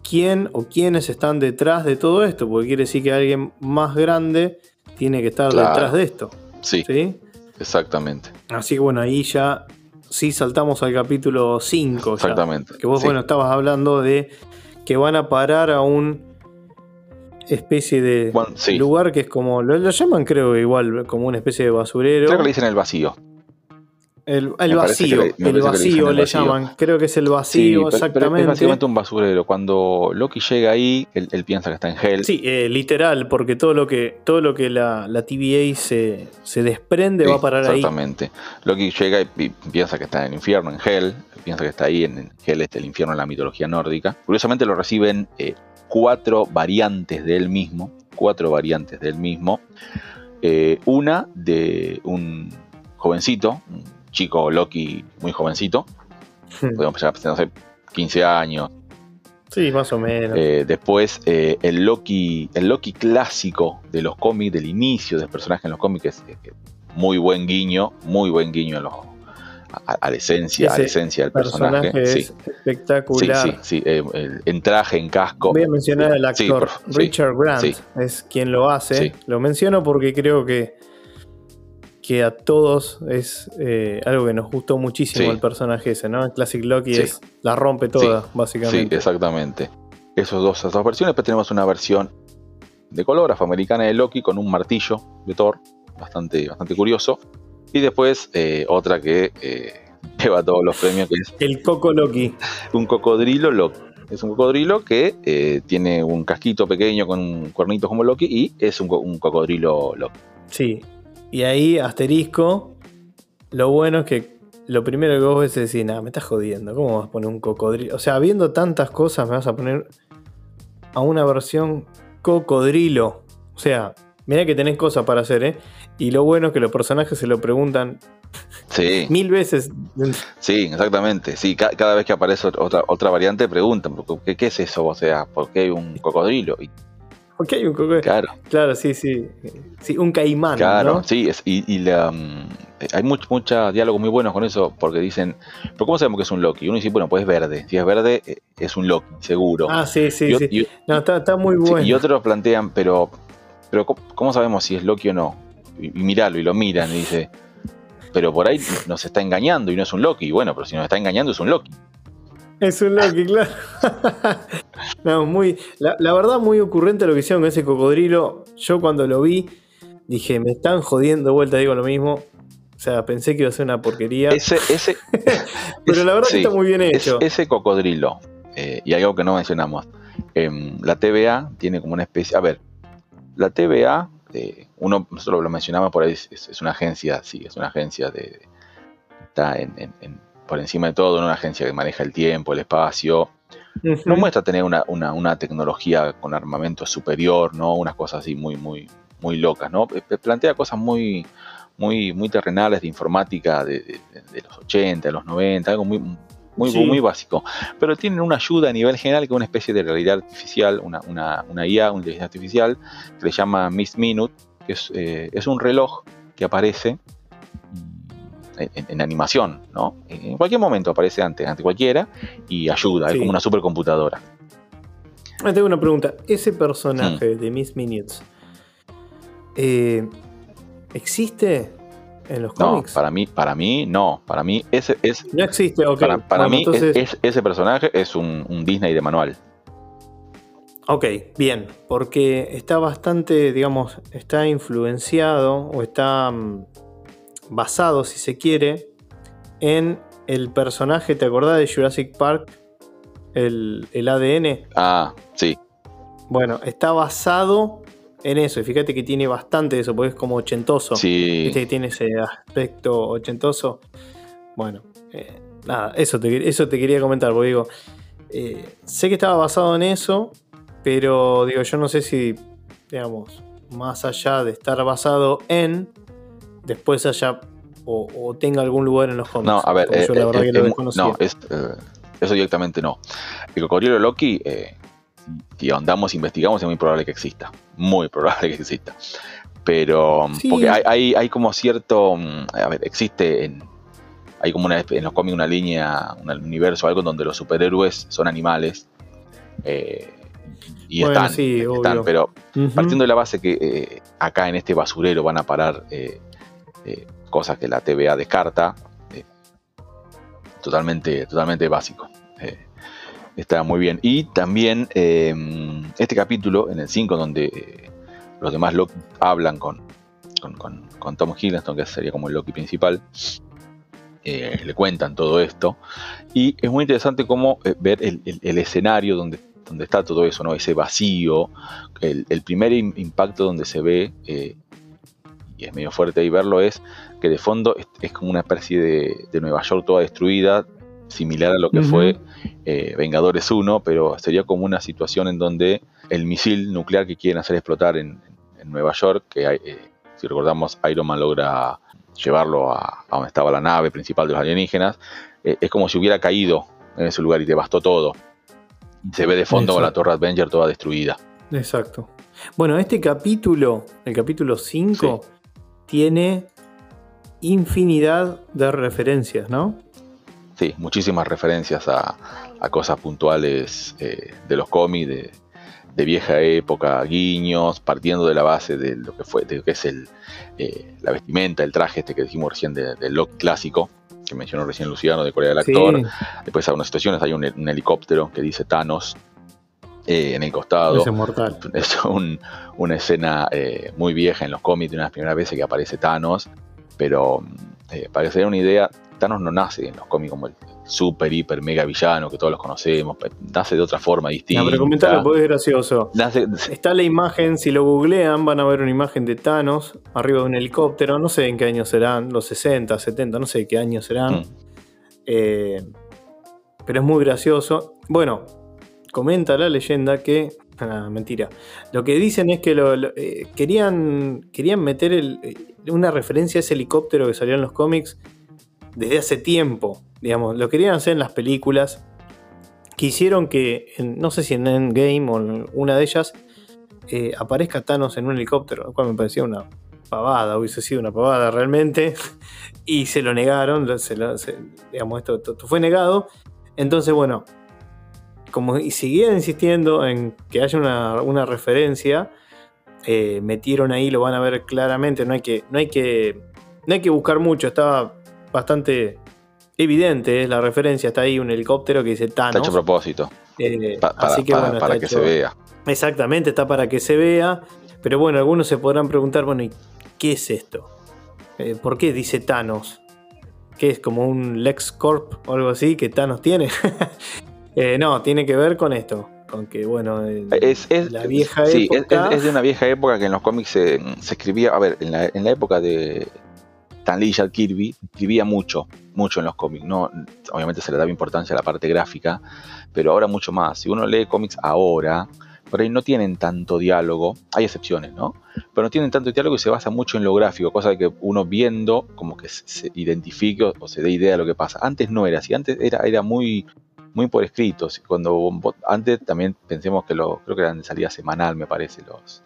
¿quién o quiénes están detrás de todo esto? Porque quiere decir que alguien más grande tiene que estar detrás de esto. Sí. ¿sí? Exactamente. Así que bueno, ahí ya sí saltamos al capítulo 5. Exactamente. que vos, bueno, estabas hablando de que van a parar a un especie de lugar que es como, lo, lo, llaman creo igual, como una especie de basurero. Creo que le dicen el vacío. El, vacío, el vacío le, llaman. Creo que es el vacío, exactamente. es básicamente un basurero. Cuando Loki llega ahí, él, piensa que está en Hell. Sí, eh, literal, porque todo lo que, todo lo que la, la TVA se, se desprende va a parar ahí. Exactamente. Loki llega y, piensa que está en el infierno, en Hell. Piensa que está ahí en Hell, este el infierno en la mitología nórdica. Curiosamente lo reciben eh, cuatro variantes de él mismo. Cuatro variantes de él mismo. Eh, una de un jovencito, chico Loki muy jovencito. Hmm. Podemos empezar, no sé, 15 años. Sí, más o menos. Eh, después, eh, el, Loki, el Loki clásico de los cómics, del inicio del personaje en los cómics, es, muy buen guiño, muy buen guiño a los, a, la esencia, a la esencia del personaje. es espectacular. Sí, sí, eh, en traje, en casco. Voy a mencionar al actor Richard Grant, es quien lo hace. Lo menciono porque creo que, que a todos es eh, algo que nos gustó muchísimo el personaje ese, ¿no? El Classic Loki es, la rompe toda, básicamente. Sí, exactamente. Esos dos, esas dos versiones, después tenemos una versión de color afroamericana de Loki con un martillo de Thor, bastante, bastante curioso. Y después eh, otra que eh, lleva todos los premios, que es... El Coco Loki. Un cocodrilo Loki. Es un cocodrilo que tiene un casquito pequeño con cuernitos como Loki y es un, un cocodrilo Loki. Sí. Y ahí, asterisco, lo bueno es que lo primero que vos ves es decir, nada, me estás jodiendo, ¿cómo vas a poner un cocodrilo? O sea, viendo tantas cosas, me vas a poner a una versión cocodrilo. O sea, mira que tenés cosas para hacer, ¿eh? Y lo bueno es que los personajes se lo preguntan sí. mil veces. Sí, exactamente. Sí, cada vez que aparece otra, otra variante preguntan, ¿qué, ¿qué es eso? O sea, ¿por qué hay un cocodrilo? ¿Por qué hay un cocodrilo? Claro. Claro, sí, sí. Sí, un caimán. Claro, sí, y, la, mm, hay mucho, mucha diálogo muy buenos con eso, porque dicen, ¿pero cómo sabemos que es un Loki? Uno dice, bueno, pues es verde. Si es verde, eh, es un Loki, seguro. Ah, sí, sí, sí. no, está, está muy bueno. y otros plantean, pero, pero ¿cómo sabemos si es Loki o no? y, miralo y lo miran y dice, pero por ahí nos está engañando y no es un Loki. Bueno, pero si nos está engañando es un Loki. Es un Loki, claro. no, muy, la, verdad, muy ocurrente lo que hicieron con ese cocodrilo. Yo cuando lo vi, dije, me están jodiendo vuelta, digo lo mismo. O sea, pensé que iba a ser una porquería. Ese, ese, Pero la verdad que está muy bien hecho. ese cocodrilo, eh, y algo que no mencionamos, em, la TVA tiene como una especie. A ver, la TVA uno, nosotros lo mencionamos por ahí, es, una agencia, sí, es una agencia de, está por encima de todo, una agencia que maneja el tiempo, el espacio. No muestra tener una, tecnología con armamento superior, ¿no? Unas cosas así muy, muy, muy locas, ¿no? Plantea cosas muy, muy, muy terrenales de informática de, de los 80, de los 90, algo muy, muy, muy básico. Pero tienen una ayuda a nivel general que es una especie de realidad artificial, una, una, una IA, una inteligencia artificial, que se llama Miss Minute, que es, eh, es un reloj que aparece en, animación, ¿no? En cualquier momento aparece ante, ante cualquiera y ayuda, es como una supercomputadora. Ah, tengo una pregunta. Ese personaje mm. de Miss Minutes eh, ¿existe en los no, para mí, para mí no. Para mí ese es. No existe, ok. Para, mí es, ese personaje es un, Disney de manual. Ok, bien, porque está bastante, digamos, está influenciado o está mm, basado, si se quiere, en el personaje, ¿te acordás de Jurassic Park? El, el ADN. Ah, sí. Bueno, está basado en eso. Y fíjate que tiene bastante de eso, porque es como ochentoso. Sí. Viste que tiene ese aspecto ochentoso. Bueno, eh, nada, eso te, eso te quería comentar, porque digo, eh, sé que estaba basado en eso, pero digo, yo no sé si, digamos, más allá de estar basado en, después haya o, tenga algún lugar en los cómics. No, a ver, yo la eh, verdad que lo No, eso directamente no. El cocodrilo Loki si ahondamos, investigamos, es muy probable que exista. Muy probable que exista. Pero, porque hay, hay, como cierto. Mm, a ver, existe en. Hay como una, en los cómics una línea, un universo, algo donde los superhéroes son animales. Eh, y están, están, pero partiendo de la base que eh, acá en este basurero van a parar eh, cosas que la TVA descarta, totalmente, totalmente básico. Está muy bien. Y también eh, este capítulo, en el 5, donde eh, los demás Loki hablan con, con, Tom Hiddleston, que sería como el Loki principal, eh, le cuentan todo esto. Y es muy interesante cómo ver el, escenario donde, donde está todo eso, ¿no? ese vacío. El, primer impacto donde se ve, y es medio fuerte ahí verlo, es que de fondo es, como una especie de, de Nueva York toda destruida, similar a lo que fue eh, Vengadores 1, pero sería como una situación en donde el misil nuclear que quieren hacer explotar en, Nueva York, que eh, si recordamos Iron Man logra llevarlo a, donde estaba la nave principal de los alienígenas, eh, es como si hubiera caído en ese lugar y devastó todo. Se ve de fondo la Torre Avenger toda destruida. Exacto. Bueno, este capítulo, el capítulo 5, tiene infinidad de referencias, ¿no? Sí, muchísimas referencias a, cosas puntuales eh, de los cómics, de, vieja época, guiños, partiendo de la base de lo que fue, de lo que es el, eh, la vestimenta, el traje este que dijimos recién del look clásico, que mencionó recién Luciano de Corea del Actor. Después hay unas situaciones, hay un, helicóptero que dice Thanos eh, en el costado. Es mortal. Es una escena eh, muy vieja en los cómics, de una de las primeras veces que aparece Thanos, pero para que se den una idea, Thanos no nace en los cómics como el super, hiper, mega villano que todos los conocemos, nace de otra forma distinta. No, pero comentarlo porque es gracioso. Está la imagen, si lo googlean van a ver una imagen de Thanos arriba de un helicóptero, no sé en qué año serán, los 60, 70, no sé qué años serán. Mm. Eh, pero es muy gracioso. Bueno, comenta la leyenda que... Mentira. Lo que dicen es que lo, eh, querían, querían meter eh, una referencia a ese helicóptero que salió en los cómics desde hace tiempo. Digamos, lo querían hacer en las películas. Quisieron que, no sé si en Endgame o en una de ellas, eh, aparezca Thanos en un helicóptero, lo cual me parecía una pavada, hubiese sido una pavada realmente. y se lo negaron, digamos, esto, fue negado. Entonces, bueno, como y seguían insistiendo en que haya una, referencia, eh, metieron ahí, lo van a ver claramente, no hay que, no hay que, no hay que buscar mucho, estaba bastante evidente, la referencia está ahí, un helicóptero que dice Thanos. Está hecho a propósito. Eh, así que bueno, para que se vea. Exactamente, está para que se vea. Pero bueno, algunos se podrán preguntar, bueno, ¿y qué es esto? Eh, ¿Por qué dice Thanos? ¿Qué es como un Lex Corp o algo así que Thanos tiene? Eh, no, tiene que ver con esto. Con que, bueno, es, la vieja época. Es, de una vieja época que en los cómics se, escribía. A ver, en la época de, Stan Lee y Jack Kirby escribía mucho, mucho en los cómics. No, obviamente se le daba importancia a la parte gráfica, pero ahora mucho más. Si uno lee cómics ahora, por ahí no tienen tanto diálogo, hay excepciones, ¿no? Pero no tienen tanto diálogo y se basa mucho en lo gráfico, cosa de que uno viendo como que se identifique o se dé idea de lo que pasa. Antes no era así, antes era, era muy, muy por escritos. Cuando antes también pensemos que lo, creo que eran de salida semanal, me parece, los,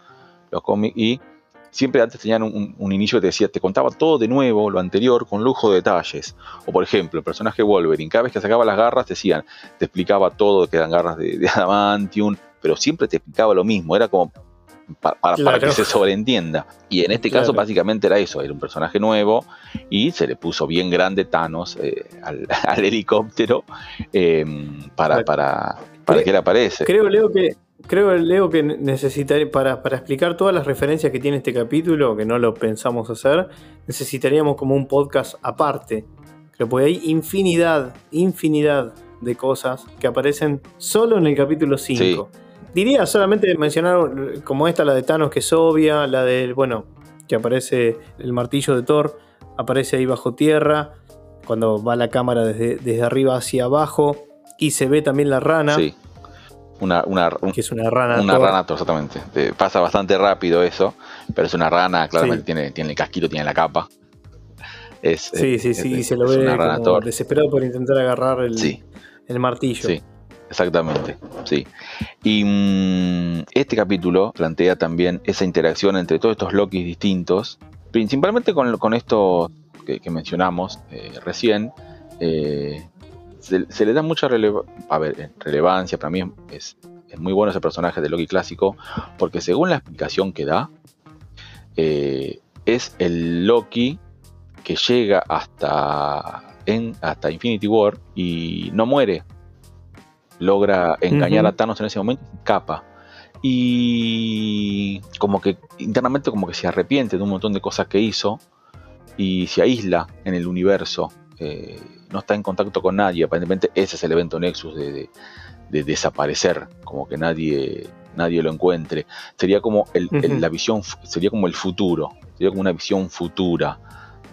los cómics, y siempre antes tenían un, inicio que te decía, te contaba todo de nuevo, lo anterior, con lujo de detalles. O por ejemplo, el personaje Wolverine, cada vez que sacaba las garras, te decían, te explicaba todo, que eran garras de, adamantium, pero siempre te explicaba lo mismo, era como para, que se sobreentienda. Y en este caso básicamente era eso, era un personaje nuevo y se le puso bien grande Thanos eh, al, helicóptero eh, para, para, para que él aparece. Creo, Leo, que creo, Leo, que necesitaría, para, para, explicar todas las referencias que tiene este capítulo, que no lo pensamos hacer, necesitaríamos como un podcast aparte. Creo que hay infinidad, infinidad de cosas que aparecen solo en el capítulo 5. Diría solamente mencionar como esta, la de Thanos, que es obvia, la del, bueno, que aparece el martillo de Thor, aparece ahí bajo tierra, cuando va la cámara desde, desde arriba hacia abajo, y se ve también la rana. Sí una, una, que es una rana. Una rana, exactamente. Pasa bastante rápido eso, pero es una rana, claramente tiene, tiene el casquito, tiene la capa. Es, sí, sí, sí, se lo ve como desesperado por intentar agarrar el, el martillo. Sí, exactamente, sí. Y mm, este capítulo plantea también esa interacción entre todos estos Lokis distintos, principalmente con, con esto que, mencionamos eh, recién, eh, se, le da mucha relevancia, para mí es, muy bueno ese personaje de Loki clásico, porque según la explicación que da, eh, es el Loki que llega hasta, en, hasta Infinity War y no muere. Logra engañar a Thanos en ese momento y escapa. Y como que internamente como que se arrepiente de un montón de cosas que hizo y se aísla en el universo. Eh, no está en contacto con nadie. Aparentemente ese es el evento Nexus de, desaparecer, como que nadie, nadie lo encuentre. Sería como la visión, sería como el futuro, sería como una visión futura.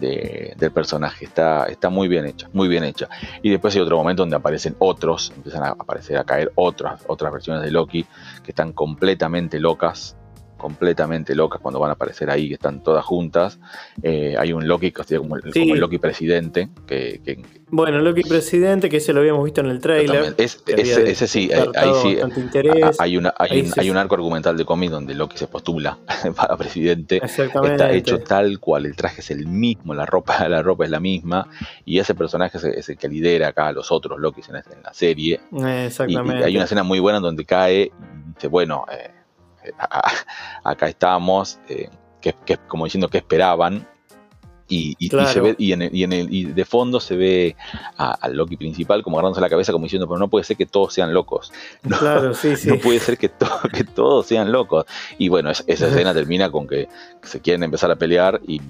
Del personaje. Está, está muy bien hecha, muy bien hecha. Y después hay otro momento donde aparecen otros, empiezan a aparecer, a caer otras, otras versiones de Loki que están completamente locas. Completamente locas cuando van a aparecer ahí, que están todas juntas. Eh, hay un Loki que como el, Sí. como el Loki presidente, que, que- Bueno, Loki presidente, que ese lo habíamos visto en el trailer. es- ese, ese sí, ahí sí. Hay, una, hay, Ahí un, sí- hay un arco argumental de cómic donde Loki se postula para presidente. Exactamente. Está hecho tal cual, el traje es el mismo, la ropa, la ropa es la misma, y ese personaje es, es el que lidera acá a los otros Lokis en, en la serie. Eh, Y, y Exactamente. hay una escena muy buena donde cae y dice, bueno, eh, acá estamos, eh, que, que- como diciendo que esperaban. Y, y- y Claro. se ve, y, en el- y en el- y de fondo se ve al Loki principal como agarrándose la cabeza como diciendo, pero no puede ser que todos sean locos. No, Claro, sí, sí. no puede ser que, to- que todos sean locos. Y bueno, es- esa escena termina con que se quieren empezar a pelear y,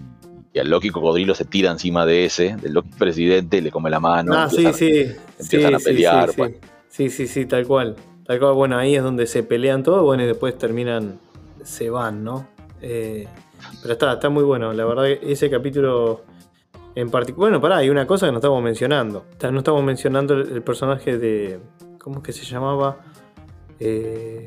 y el Loki cocodrilo se tira encima de ese, del Loki presidente, le come la mano. ah, sí, empiezan- sí. empiezan a pelear, bueno. sí, sí, sí, tal cual. Tal cual, bueno, ahí es donde se pelean todos, bueno, y después terminan, se van, ¿no? Eh, pero está, está muy bueno, la verdad que ese capítulo en particular. Bueno, pará, hay una cosa que no estamos mencionando. No estamos mencionando el, el personaje de. ¿Cómo es que se llamaba? Eh,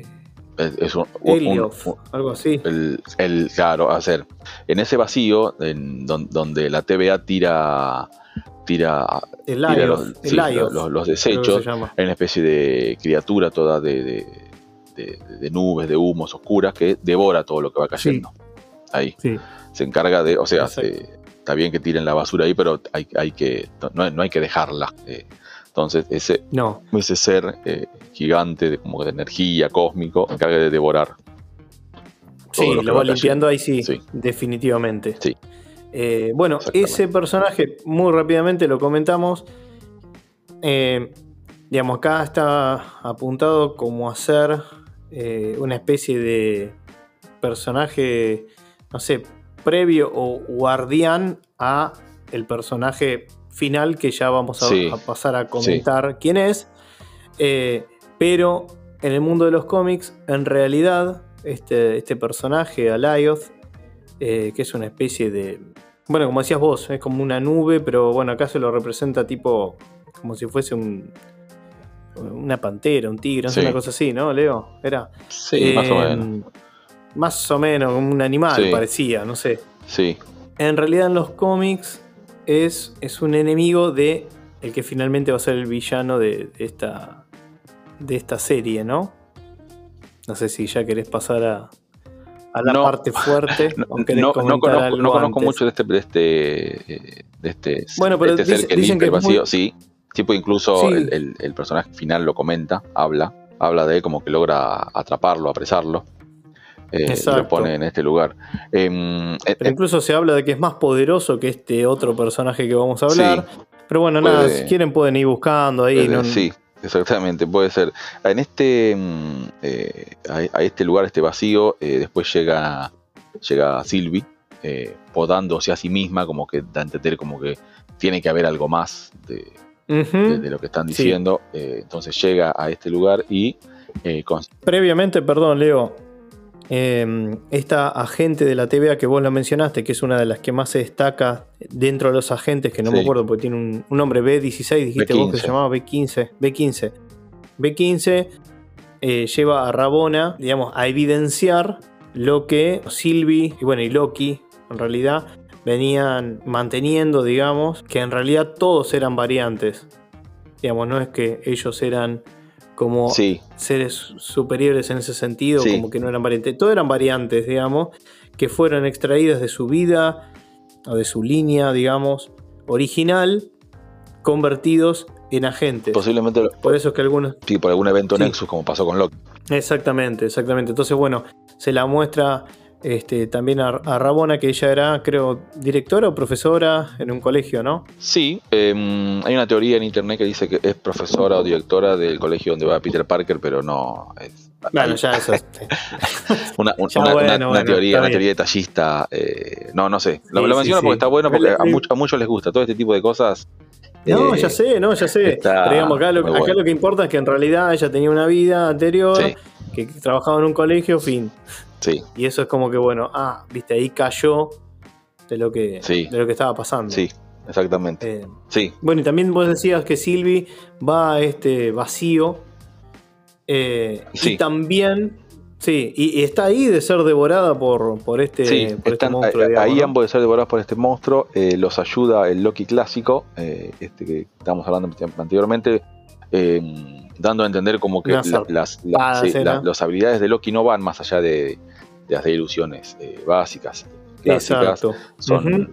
Es, es un- un- Elioth, un- algo así. el, el- claro, a hacer, en ese vacío en donde la TVA tira, tira, El tira los, el sí, Lioth, los- los creo que desechos, hay una especie de criatura toda de, de- de- de nubes, de humos oscuras que devora todo lo que va cayendo. Ahí. Sí. Se encarga de, o sea, se- está bien que tiren la basura ahí, pero hay, hay que, no, no hay que dejarla. eh. entonces, ese, No, ese ser eh, gigante de, como de energía cósmico se encarga de devorar. sí, lo que lo va va limpiando ahí sí, Sí. definitivamente. Sí. Eh, bueno, ese personaje, muy rápidamente lo comentamos. eh, digamos, acá está apuntado como a ser eh, una especie de personaje, no sé, previo o guardián a el personaje final que ya vamos a, Sí. a pasar a comentar quién es. Eh, pero en el mundo de los cómics, en realidad, este, este personaje, Alioth, eh, que es una especie de. Bueno, como decías vos, es como una nube, pero bueno, acá se lo representa tipo. como si fuese un. una pantera, un tigre, Sí. una cosa así, ¿no, Leo? Era. Sí, más o Eh, menos. Más o menos, como un animal Sí. parecía, no sé. Sí, En realidad en los cómics es, es un enemigo de el que finalmente va a ser el villano de, de esta, de esta serie, ¿no? No sé si ya querés pasar a, a la No. parte fuerte no, no- no conozco, conozco mucho de este, de este, de este, Bueno, pero este dice- ser que dicen que el muy- vacío, sí. Tipo, incluso Sí. el, el- el personaje final lo comenta, habla, habla de él como que logra atraparlo, apresarlo. eh, lo pone en este lugar. Em, eh, Pero eh, incluso se habla de que es más poderoso que este otro personaje que vamos a hablar. Pero bueno, Puede- nada, si quieren pueden ir buscando ahí. No- Sí, exactamente, puede ser. En este, mm, eh, a, a este lugar, este vacío, eh, después llega, llega Sylvie, eh, podándose a sí misma, como que da a entender como que tiene que haber algo más de, Ujú. de- de lo que están diciendo. Eh, entonces llega a este lugar y con- Previamente, perdón, Leo. Eh, esta agente de la TVA que vos la mencionaste, que es una de las que más se destaca dentro de los agentes, que no me acuerdo porque tiene un, un nombre B16, dijiste vos que se B15. llamaba B15. B15. B15 eh, lleva a Rabona, digamos, a evidenciar lo que Sylvie y bueno, y Loki, en realidad, venían manteniendo, digamos, que en realidad todos eran variantes. Digamos, no es que ellos eran como sí, seres superiores en ese sentido, Sí. como que no eran variantes. Todo eran variantes, digamos, que fueron extraídas de su vida o de su línea, digamos, original, convertidos en agentes. posiblemente Por eso es que algunos. sí, por algún evento Sí. Nexus, como pasó con Loki. Exactamente, exactamente. Entonces, bueno, se la muestra este, también a, a Rabona, que ella era, creo, directora o profesora en un colegio, ¿no? Sí, em, hay una teoría en internet que dice que es profesora o directora del colegio donde va Peter Parker, pero no. Es, Bueno, ya eso. una, un- Ya, una- bueno, una- una bueno, teoría, una teoría detallista. eh, no, no sé. Lo, Sí, lo menciono sí. porque está bueno, porque a, much- a muchos les gusta todo este tipo de cosas. No, eh, ya sé, no, ya sé. Pero digamos, acá, lo, acá bueno. lo que importa es que en realidad ella tenía una vida anterior, Sí. que trabajaba en un colegio, fin. Sí, Y eso es como que, bueno, ah, viste, ahí cayó de lo que, Sí. de lo que estaba pasando. sí, exactamente. Eh, Sí, bueno, y también vos decías que Silvi va a este vacío. eh, Sí. Y también Sí, y, está ahí de ser devorada por, por este, sí, por este monstruo. ahí digamos, ahí ¿no? ambos de ser devorados por este monstruo. eh, los ayuda el Loki clásico, eh, este que estábamos hablando anteriormente, eh, dando a entender como que la- las, la- las habilidades de Loki no van más allá de, de las ilusiones eh, básicas. clásicas.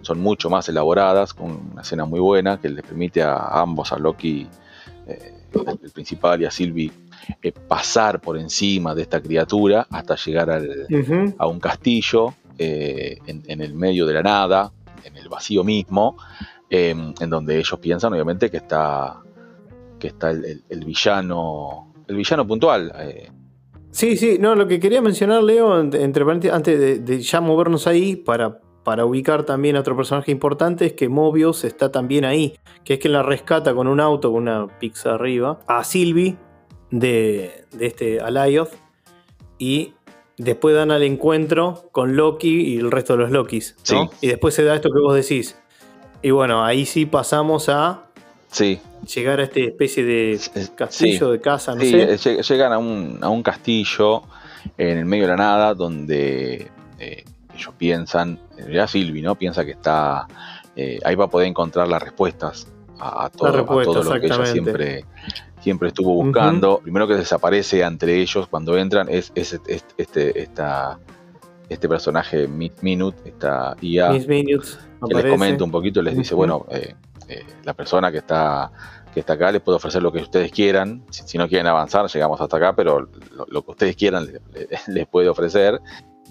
Son, mucho más elaboradas, con una escena muy buena que les permite a ambos, a Loki, eh, el, el principal y a Sylvie, eh, pasar por encima de esta criatura hasta llegar al- a un castillo en, en el medio de la nada, en el vacío mismo, eh, en donde ellos piensan obviamente que está, que está el, el- el villano, el villano puntual. Sí, sí, no, lo que quería mencionar, Leo, ent- entre paréntesis, antes de, de ya movernos ahí, para, para ubicar también a otro personaje importante, es que Mobius está también ahí, que es que la rescata con un auto, con una pizza arriba, a Sylvie de, de este Alayoth, y después dan al encuentro con Loki y el resto de los Lokis, ¿no? Sí. Y después se da esto que vos decís. Y bueno, ahí sí pasamos a sí, llegar a esta especie de castillo, sí. de casa, no Sí, sé. lleg- llegan a un, a un castillo en el medio de la nada donde eh, ellos piensan, en realidad Sylvie, ¿no? Piensa que está, eh, ahí va a poder encontrar las respuestas a, a todo, a todo lo que ella siempre, siempre estuvo buscando. Primero que desaparece entre ellos cuando entran es, es este, este, esta, este personaje Miss Minute, esta IA Minutes que les comenta un poquito, les dice, bueno, eh, eh, la persona que está, que está acá les puede ofrecer lo que ustedes quieran, si, si no quieren avanzar, llegamos hasta acá, pero lo, lo que ustedes quieran le- le- les puede ofrecer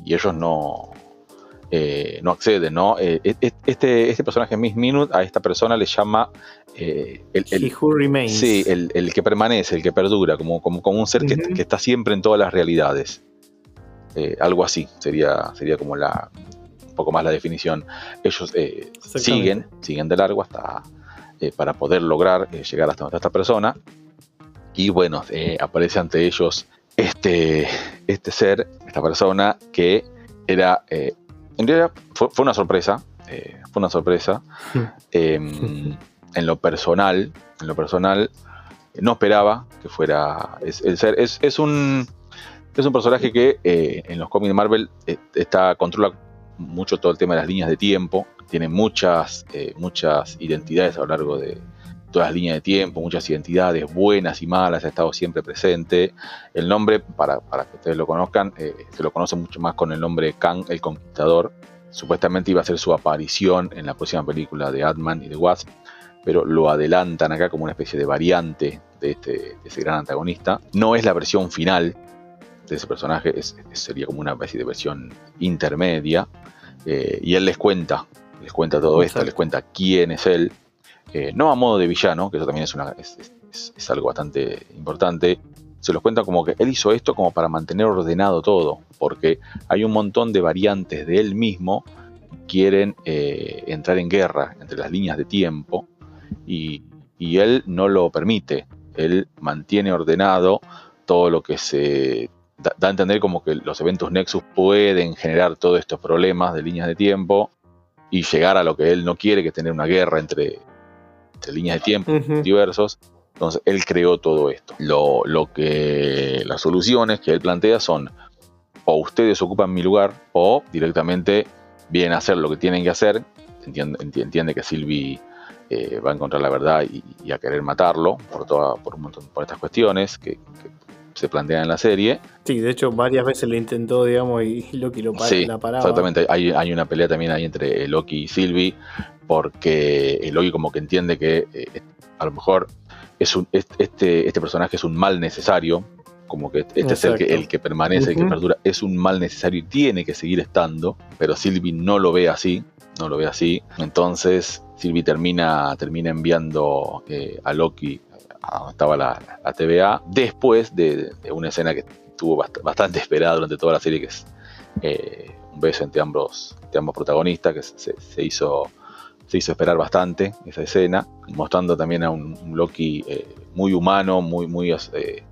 y ellos no, eh, no acceden, ¿no? Eh, e- e- este, este personaje Miss Minute a esta persona le llama eh, el, el- He Who Remains. sí, el, el que permanece, el que perdura, como, como, como un ser que, que está siempre en todas las realidades. Algo así sería, sería como la poco más la definición. Ellos eh, siguen, siguen de largo hasta eh, para poder lograr eh, llegar hasta donde esta persona. Y bueno, eh, aparece ante ellos este, este ser, esta persona que era, en realidad fue, fue una sorpresa, fue una sorpresa. Eh, en lo personal, en lo personal, no esperaba que fuera es- el ser. Es, es un es un personaje que eh, en los cómics de Marvel eh, está controla mucho todo el tema de las líneas de tiempo. Tiene muchas eh, muchas identidades a lo largo de todas las líneas de tiempo, muchas identidades buenas y malas. Ha estado siempre presente. El nombre, para, para que ustedes lo conozcan, eh, se lo conoce mucho más con el nombre Kang el Conquistador. Supuestamente iba a ser su aparición en la próxima película de Ant-Man y de Wasp pero lo adelantan acá como una especie de variante de, este, de ese gran antagonista. No es la versión final de ese personaje, es- sería como una especie de versión intermedia. eh, y él les cuenta, les cuenta todo esto, les cuenta quién es él. eh, no a modo de villano, que eso también es, una, es, es- es- es algo bastante importante. Se los cuenta como que él hizo esto como para mantener ordenado todo, porque hay un montón de variantes de él mismo que quieren eh, entrar en guerra entre las líneas de tiempo y, y él no lo permite. Él mantiene ordenado todo lo que se da, da a entender como que los eventos Nexus pueden generar todos estos problemas de líneas de tiempo y llegar a lo que él no quiere, que es tener una guerra entre, entre líneas de tiempo Ujú. diversos. Entonces él creó todo esto. Lo, lo que las soluciones que él plantea son o ustedes ocupan mi lugar o directamente vienen a hacer lo que tienen que hacer. Entiende, enti- entiende que Sylvie eh, va a encontrar la verdad y, y a querer matarlo por, toda, por, un montón, por estas cuestiones que, que se plantean en la serie. Sí, de hecho, varias veces le intentó, digamos, y Loki lo pa- Sí, la paraba. exactamente. Hay, hay una pelea también ahí entre Loki y Sylvie, porque el Loki como que entiende que eh, a lo mejor es un, es- este, este personaje es un mal necesario, como que este es el que, Exacto. el que permanece, el que perdura, es un mal necesario y tiene que seguir estando, pero Sylvie no lo ve así, no lo ve así. Entonces Sylvie termina, termina enviando eh, a Loki donde estaba la, la TVA, después de, una escena que estuvo bast- bastante esperada durante toda la serie, que es eh, un beso entre ambos, entre ambos protagonistas, que se, se hizo, se hizo esperar bastante esa escena, mostrando también a un, Loki eh, muy humano, muy, muy, eh,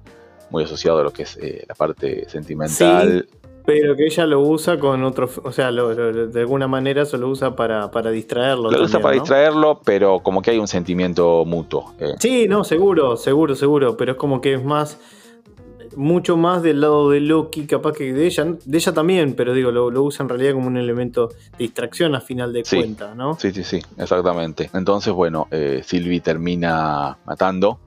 muy asociado a lo que es la parte sentimental. Pero que ella lo usa con otro. O sea, lo- lo- de alguna manera se lo usa para, para distraerlo. Lo usa para ¿no? distraerlo, pero como que hay un sentimiento mutuo. eh. Sí, no, seguro, seguro, seguro. Pero es como que es más. mucho más del lado de Loki, capaz que de ella, de ella también, pero digo, lo, usa en realidad como un elemento de distracción a final de cuenta, ¿no? Sí, sí, sí, exactamente. Entonces, bueno, eh, Sylvie termina matando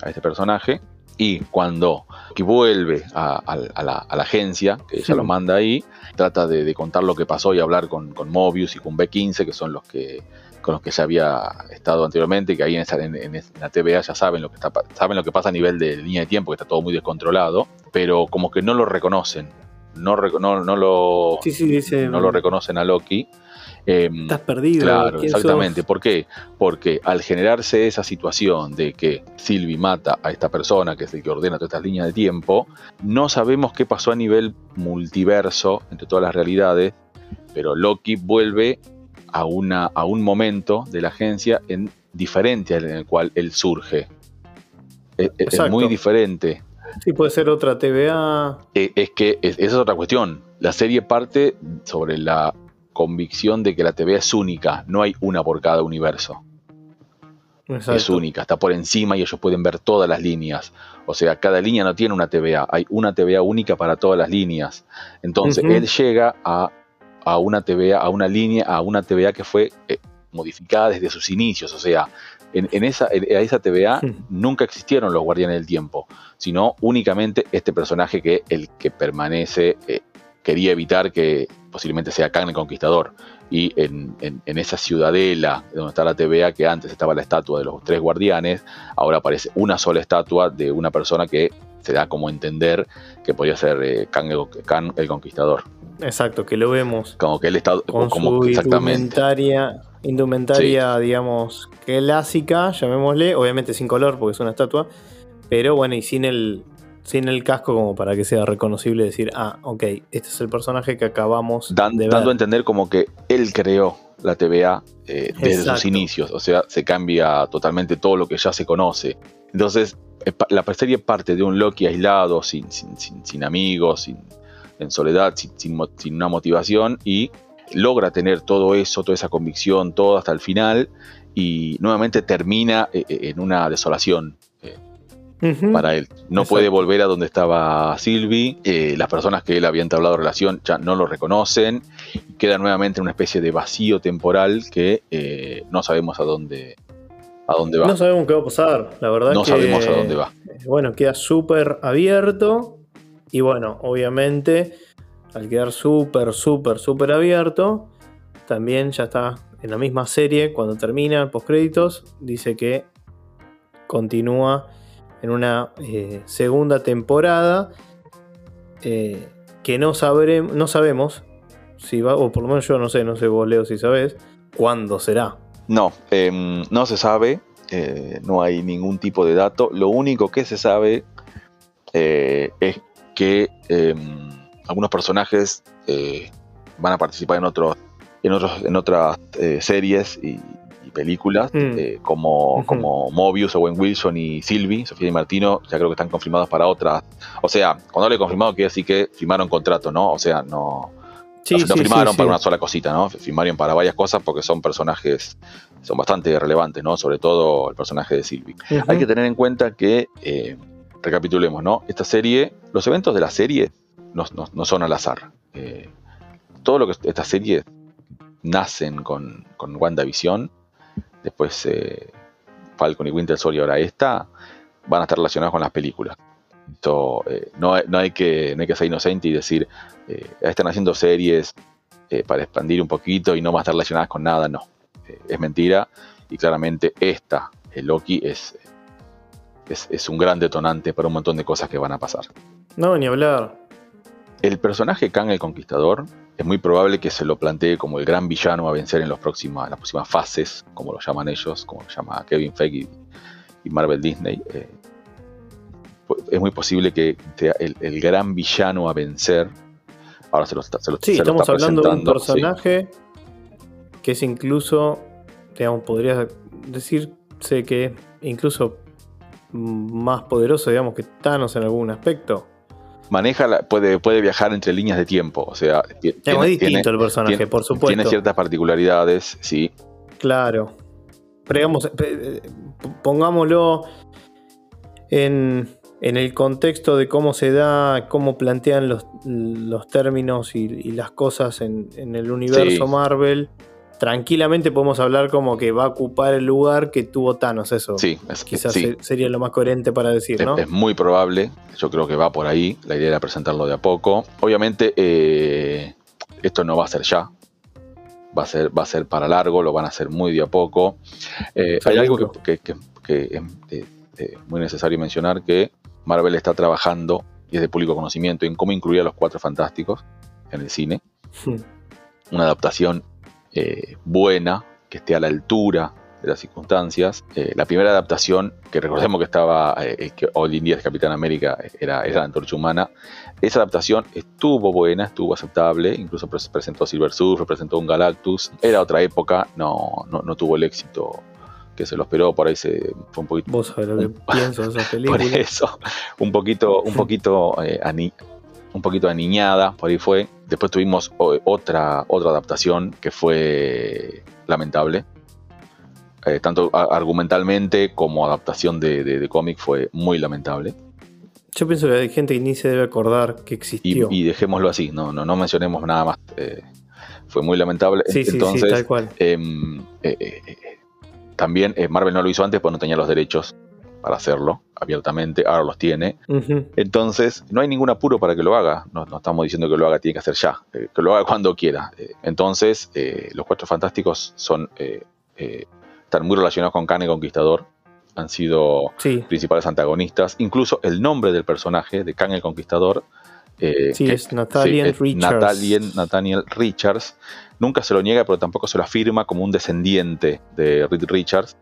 a este personaje y cuando vuelve a, la, agencia, que ella lo manda ahí, trata de, contar lo que pasó y hablar con, con Mobius y con B15, que son los que con los que ya había estado anteriormente, que ahí en, la TVA ya saben lo que está, saben lo que pasa a nivel de línea de tiempo, que está todo muy descontrolado, pero como que no lo reconocen, no, no, no lo, no lo reconocen a Loki. Em, Estás perdido. Claro, exactamente. ¿Por qué? Porque al generarse esa situación de que Sylvie mata a esta persona, que es el que ordena todas estas líneas de tiempo, no sabemos qué pasó a nivel multiverso entre todas las realidades, pero Loki vuelve a, una, a un momento de la agencia en diferente en el cual él surge. E, e, es, muy diferente. Sí, puede ser otra TVA. E, es, que esa es otra cuestión. La serie parte sobre la convicción de que la TVA es única, no hay una por cada universo. Es única, está por encima y ellos pueden ver todas las líneas. O sea, cada línea no tiene una TVA, hay una TVA única para todas las líneas. Entonces, él llega a a una TVA, a una línea, a una TVA que fue eh, modificada desde sus inicios. O sea, en, esa, a esa TVA nunca existieron los guardianes del tiempo, sino únicamente este personaje que el que permanece eh, quería evitar que posiblemente sea Kang el Conquistador. Y en, esa ciudadela donde está la TVA, que antes estaba la estatua de los tres guardianes, ahora aparece una sola estatua de una persona que se da como entender que podía ser eh, Kang el Conquistador. Exacto, que lo vemos. Como que él está con como su indumentaria, indumentaria digamos, clásica, llamémosle, obviamente sin color porque es una estatua, pero bueno, y sin el sin el casco como para que sea reconocible decir, ah, ok, este es el personaje que acabamos de ver. Dando a entender como que él creó la TVA eh, desde sus inicios, o sea, se cambia totalmente todo lo que ya se conoce. Entonces, la serie parte de un Loki aislado, sin, sin, sin, sin amigos, sin, en soledad, sin, una motivación y logra tener todo eso, toda esa convicción, todo hasta el final y nuevamente termina eh, eh, en una desolación. Eh, para él. No puede volver a donde estaba Sylvie. las personas que él había entablado relación ya no lo reconocen. Queda nuevamente en una especie de vacío temporal que no sabemos a dónde, a dónde va. No sabemos qué va a pasar, la verdad. No sabemos a dónde va. Bueno, queda súper abierto. Y bueno, obviamente, al quedar súper, súper, súper abierto, también ya está en la misma serie, cuando termina post créditos, dice que continúa en una eh, segunda temporada eh, que no, sabremos, no sabemos si va, o por lo menos yo no sé, no sé vos Leo si sabes, cuándo será. No, em, no se sabe, eh, no hay ningún tipo de dato, lo único que se sabe es que em, algunos personajes eh, van a participar en otros en otros en otras eh, series y, películas mm. eh, como, como Mobius, Owen Wilson y Sylvie, Sofía y Martino, ya creo que están confirmados para otras. O sea, cuando le he confirmado quiere decir que firmaron contrato, ¿no? O sea, no, no, firmaron para una sola cosita, ¿no? Firmaron para varias cosas porque son personajes, son bastante relevantes, ¿no? Sobre todo el personaje de Sylvie. Hay que tener en cuenta que recapitulemos, ¿no? Esta serie, los eventos de la serie no, son al azar. Eh, todo lo que estas series nacen con, con WandaVision, después eh, Falcon y Winter Soldier y ahora esta, van a estar relacionados con las películas. Esto, eh, no, hay que, no hay que ser inocente y decir, están haciendo series para expandir un poquito y no van a estar relacionadas con nada, no. es mentira y claramente esta, el Loki, es es, un gran detonante para un montón de cosas que van a pasar. No, ni hablar. El personaje Kang el Conquistador es muy probable que se lo plantee como el gran villano a vencer en, los las próximas fases, como lo llaman ellos, como lo llama Kevin Feige y, Marvel Disney. Eh, es muy posible que sea el, gran villano a vencer. Ahora se lo, se sí, estamos hablando de un personaje que es incluso, digamos, podría decirse que incluso más poderoso, digamos, que Thanos en algún aspecto. Maneja, puede, puede viajar entre líneas de tiempo, o sea... es distinto el personaje, por supuesto. Tiene ciertas particularidades, sí. Claro. Pero digamos, pongámoslo en, en el contexto de cómo se da, cómo plantean los, términos y, las cosas en, el universo Marvel, tranquilamente podemos hablar como que va a ocupar el lugar que tuvo Thanos. Eso sí, quizás sería lo más coherente para decir, ¿no? Es, muy probable, yo creo que va por ahí. La idea era presentarlo de a poco. Obviamente, eh, esto no va a ser ya. Va a ser, va a ser para largo, lo van a hacer muy de a poco. Eh, hay algo que, es eh, muy necesario mencionar, que Marvel está trabajando, y es de público conocimiento, en cómo incluir a los Cuatro Fantásticos en el cine. Hmm. Una adaptación eh, buena, que esté a la altura de las circunstancias. Eh, la primera adaptación, que recordemos que estaba, eh, que hoy en día es Capitán América, era, era la antorcha humana, esa adaptación estuvo buena, estuvo aceptable, incluso presentó Silver Surfer, presentó un Galactus, era otra época, no, no, no tuvo el éxito que se lo esperó, por ahí se fue un poquito. Vos sabés lo que pienso de esa película. Por eso, un poquito, un poquito, eh, un poquito aniñada, por ahí fue. Después tuvimos otra, otra adaptación que fue lamentable. Eh, tanto argumentalmente como adaptación de, cómic fue muy lamentable. Yo pienso que hay gente que ni se debe acordar que existió. Y, dejémoslo así, no, no, no mencionemos nada más. Eh, fue muy lamentable. Sí, Entonces, sí, tal cual. Em, también eh, Marvel no lo hizo antes porque no tenía los derechos para hacerlo abiertamente, ahora los tiene. Entonces, no hay ningún apuro para que lo haga. No, estamos diciendo que lo haga, tiene que hacer ya, eh, que lo haga cuando quiera. Eh, entonces, los Cuatro Fantásticos son, están muy relacionados con Khan el Conquistador. Han sido principales antagonistas. Incluso el nombre del personaje de Khan el Conquistador. sí, es Nathaniel Richards. Nathaniel Richards Nunca se lo niega, pero tampoco se lo afirma como un descendiente de Reed Richards,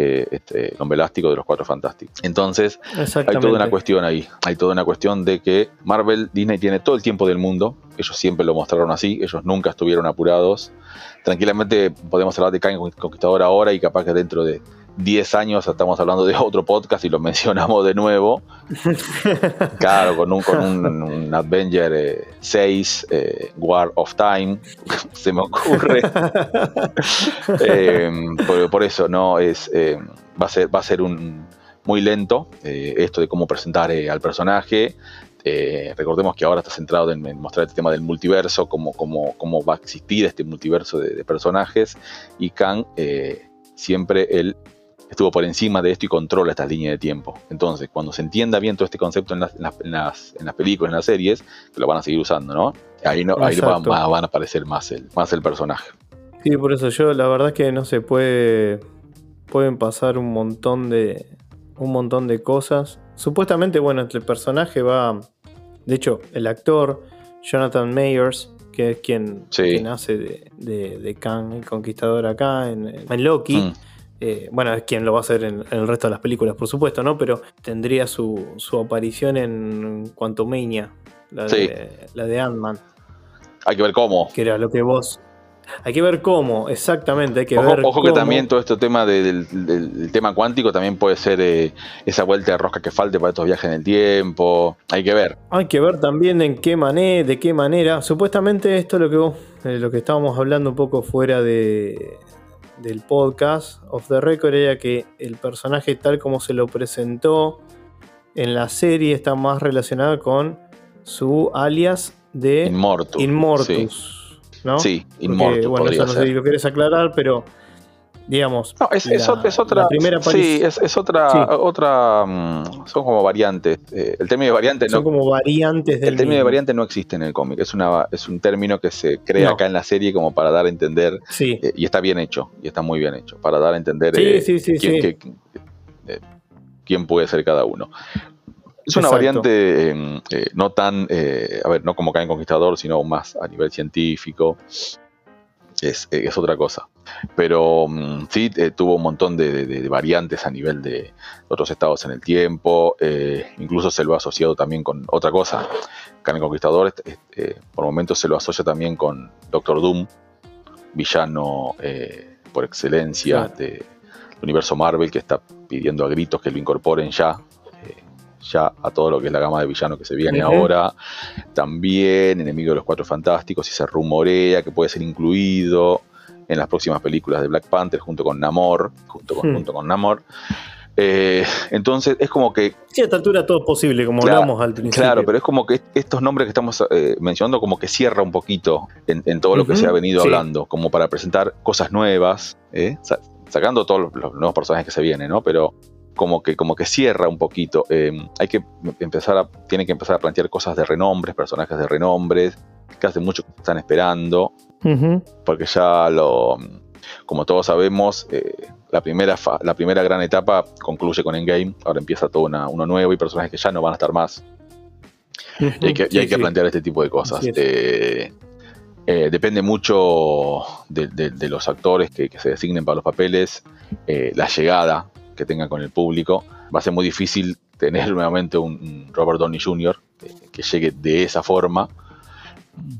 que este, hombre elástico de los Cuatro Fantásticos. Entonces, hay toda una cuestión ahí. Hay toda una cuestión de que Marvel, Disney tiene todo el tiempo del mundo. Ellos siempre lo mostraron así. Ellos nunca estuvieron apurados. Tranquilamente podemos hablar de Kang Conquistador ahora y capaz que dentro de 10 años estamos hablando de otro podcast y lo mencionamos de nuevo. claro, con un, con un, Avenger 6, eh, eh, War of Time, se me ocurre. eh, por, eso, no, es, eh, va, a ser, va a ser un muy lento esto de cómo presentar al personaje. recordemos que ahora está centrado en, mostrar este tema del multiverso, cómo, cómo, cómo va a existir este multiverso de, de personajes. Y Kang siempre él estuvo por encima de esto y controla esta línea de tiempo. Entonces, cuando se entienda bien todo este concepto en las, en las, películas, en las series, que lo van a seguir usando, ¿no? Ahí, no, ahí van, van, a aparecer más el, más el personaje. Sí, por eso yo la verdad es que no se puede. Pueden pasar un montón de. un montón de cosas. Supuestamente, bueno, el personaje va. De hecho, el actor, Jonathan Mayers, que es quien, hace de, de, Kang, el conquistador acá en, en Loki. Mm. Eh, bueno, es quien lo va a hacer en, el resto de las películas, por supuesto, ¿no? Pero tendría su, aparición en Quantumania, la de, la de Ant-Man. Hay que ver cómo. Que era lo que vos. Hay que ver cómo, exactamente. Hay que ojo, ver ojo que también todo este tema del, tema cuántico también puede ser eh, esa vuelta de rosca que falte para estos viajes en el tiempo. Hay que ver. Hay que ver también en qué manera, de qué manera. Supuestamente esto es lo que vos, eh, lo que estábamos hablando un poco fuera de, del podcast of the record era que el personaje tal como se lo presentó en la serie está más relacionado con su alias de Inmortus. ¿no? Sí, Inmortus. bueno, eso no sé si lo quieres aclarar, pero digamos. No, es, otra. primera sí, es, otra. otra mm, son como variantes. Eh, el término de variante son como variantes del. El término de variante no existe en el cómic. Es, una, es un término que se crea acá en la serie como para dar a entender. Sí. Eh, y está bien hecho. Y está muy bien hecho. Para dar a entender sí, quién, quién, puede ser cada uno. Es una variante no tan, a ver, no como en Conquistador, sino más a nivel científico. Es, es otra cosa. Pero mm, sí eh, tuvo un montón de, variantes a nivel de otros estados en el tiempo, eh, incluso se lo ha asociado también con otra cosa. Khan Conquistador eh, por momentos se lo asocia también con Doctor Doom, villano por excelencia del universo Marvel que está pidiendo a gritos que lo incorporen ya ya a todo lo que es la gama de villanos que se viene ahora. También enemigo de los Cuatro Fantásticos y se rumorea que puede ser incluido en las próximas películas de Black Panther junto con Namor, junto con, hmm. junto con Namor. Eh, entonces es como que... Sí, a esta altura todo es posible, como hablamos al principio. Claro, pero es como que estos nombres que estamos eh, mencionando como que cierra un poquito en, todo lo que se ha venido hablando, como para presentar cosas nuevas, ¿eh? sacando todos los, nuevos personajes que se vienen, ¿no? Pero como que, como que cierra un poquito. hay que empezar a, tiene que empezar a plantear cosas de renombres, personajes de renombres, que hace mucho que están esperando, porque ya lo, como todos sabemos, la primera, la primera gran etapa concluye con Endgame, ahora empieza todo uno nuevo y personajes que ya no van a estar más. y hay que, plantear este tipo de cosas. Eh, eh, depende mucho de, los actores que, se designen para los papeles, eh, la llegada que tengan con el público. Va a ser muy difícil tener nuevamente un Robert Downey Jr. que llegue de esa forma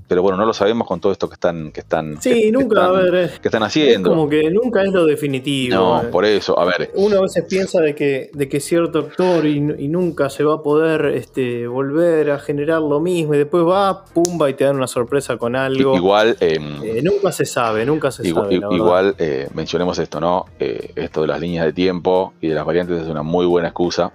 pero bueno, no lo sabemos con todo esto que están que están sí, nunca, a ver, que están haciendo. como que nunca es lo definitivo. No, por eso, a ver. Uno a veces piensa de que, de que cierto actor y, nunca se va a poder este, volver a generar lo mismo y después va, pumba y te dan una sorpresa con algo. Igual. Eh, nunca se sabe, nunca se sabe. igual eh, mencionemos esto, ¿no? Eh, esto de las líneas de tiempo y de las variantes es una muy buena excusa.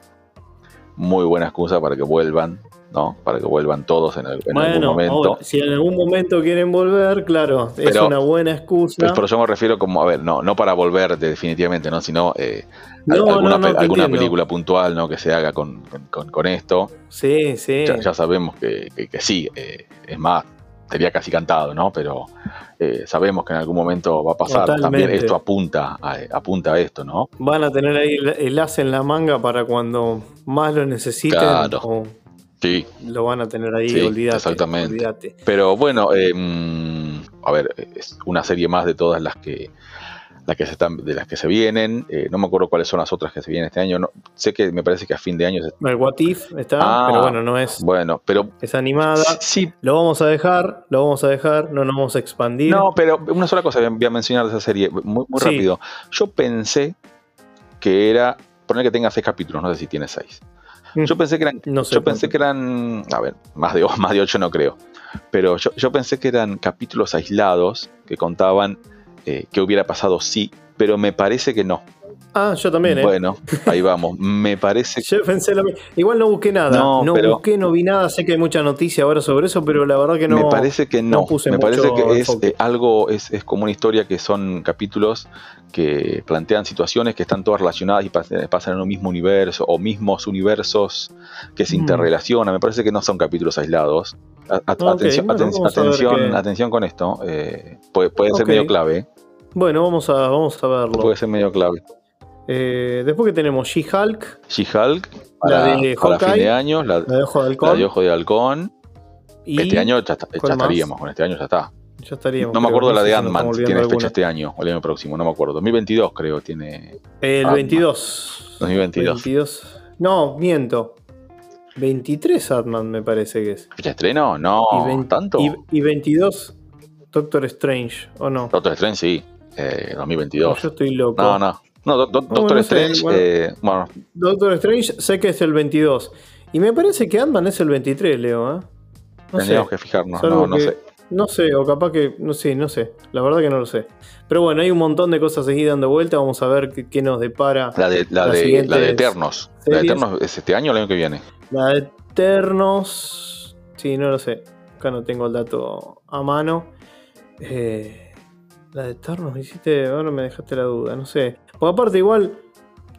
Muy buena excusa para que vuelvan ¿no? Para que vuelvan todos en, algún momento. si en algún momento quieren volver, claro, es una buena excusa. Pero yo me refiero como, a ver, no, no para volver definitivamente, ¿no? Sino eh, alguna, película puntual, ¿no? Que se haga con, esto. Sí, sí. Ya, sabemos que, sí, eh, es más, sería casi cantado, ¿no? Pero eh, sabemos que en algún momento va a pasar. También esto apunta a, apunta a esto, ¿no? Van a tener ahí el, as en la manga para cuando más lo necesiten. Claro. Sí. Lo van a tener ahí, sí, olvídate, Exactamente. Pero bueno, em, a ver, es una serie más de todas las que las que se están, de las que se vienen. Eh, no me acuerdo cuáles son las otras que se vienen este año. No, sé que me parece que a fin de año. El What If está, ah, pero bueno, no es. Bueno, pero. Es animada. Sí. Lo vamos a dejar, lo vamos a dejar, no nos vamos a expandir. No, pero una sola cosa voy a mencionar de esa serie, muy, muy rápido. Yo pensé que era. Poner que tenga seis capítulos, no sé si tiene seis. Yo pensé que eran. yo pensé que eran. A ver, más de, más de ocho no creo. Pero yo, pensé que eran capítulos aislados que contaban eh, qué hubiera pasado si, pero me parece que no. Ah, yo también, ¿eh? Bueno, ahí vamos. Me parece Yo pensé lo mismo. Igual no busqué nada. No, busqué, no vi nada. Sé que hay mucha noticia ahora sobre eso, pero la verdad que no. Me parece que no. me parece que es eh, algo, es, como una historia que son capítulos que plantean situaciones que están todas relacionadas y pasan en un mismo universo o mismos universos que se mm. interrelacionan. Me parece que no son capítulos aislados. atención, atención, atención con esto. Eh, puede, ser medio clave. Bueno, vamos a, vamos a verlo. Puede ser medio clave. Eh, después que tenemos She-Hulk. She-Hulk. La de para fin de año. La, de Ojo de Halcón. La de Ojo de Halcón. este año ya, estaríamos, con este año ya está. Ya estaríamos. No me acuerdo la de Ant-Man, tiene fecha este año o el año próximo, no me acuerdo. 2022 creo tiene. El 22. 2022. No, miento. 23 Ant-Man me parece que es. ¿Fecha estreno? No, ¿tanto? Y, 22 Doctor Strange, ¿o no? Doctor Strange sí, eh, 2022. yo estoy loco. No, no. No, Doctor Strange, eh, bueno, Doctor Strange sé que es el 22. Y me parece que Ant-Man es el 23, Leo. ¿eh? No Tendríamos que fijarnos, no, no sé. No sé, o capaz que, no sé, no sé. La verdad que no lo sé. Pero bueno, hay un montón de cosas seguidas dando vuelta. Vamos a ver qué, nos depara. La de, la, de, la de Eternos. La de Eternos es este año o el año que viene. La de Eternos. Sí, no lo sé. Acá no tengo el dato a mano. Eh, la de Eternos, hiciste. Ahora me dejaste la duda, no sé. Porque aparte, igual.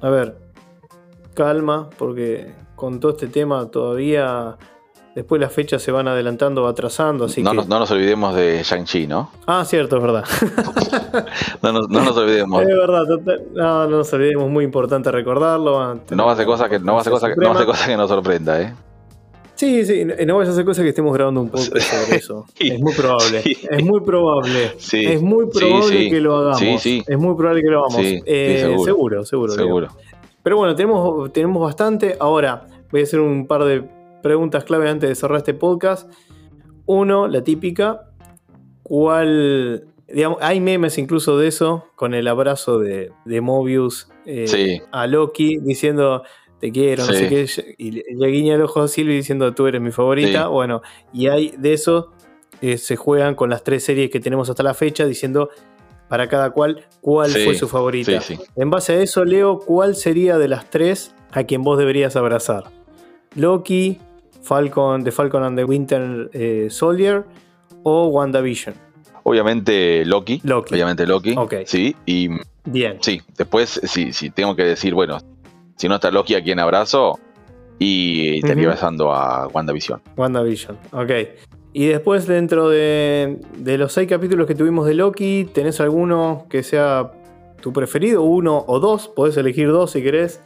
A ver. Calma, porque con todo este tema todavía Después las fechas se van adelantando o atrasando, así no que... Nos, no nos olvidemos de Shang-Chi, ¿no? Ah, cierto, es verdad. no, nos, no, nos, olvidemos. Es verdad, no, no nos olvidemos, muy importante recordarlo. No va a que, no va a cosa que, no va a cosa que nos sorprenda, ¿eh? Sí, sí, no vayas a hacer cosas que estemos grabando un poco sobre eso. Es muy probable. Es muy probable. Es muy probable que lo hagamos. Es muy probable que lo hagamos. Eh, seguro, seguro. Seguro. Pero bueno, tenemos, tenemos bastante. Ahora, voy a hacer un par de preguntas clave antes de cerrar este podcast. Uno, la típica. ¿Cuál. Digamos, hay memes incluso de eso, con el abrazo de, de Mobius eh, a Loki diciendo te quiero, no sé qué, y le guiña el ojo a Silvi diciendo tú eres mi favorita. Bueno, y hay de eso, eh, se juegan con las tres series que tenemos hasta la fecha diciendo para cada cual cuál Sí, fue su favorita. sí, sí. En base a eso, Leo, ¿cuál sería de las tres a quien vos deberías abrazar? Loki, Falcon, The Falcon and the Winter eh, Soldier o WandaVision. Obviamente Loki. Loki. Obviamente Loki. Ok. Sí, y Bien. sí, después si, si tengo que decir, bueno, si no está Loki a quien abrazo, y estaría Ujú. besando a WandaVision. WandaVision, ok. Y después, dentro de, de los seis capítulos que tuvimos de Loki, ¿tenés alguno que sea tu preferido? Uno o dos, podés elegir dos si querés.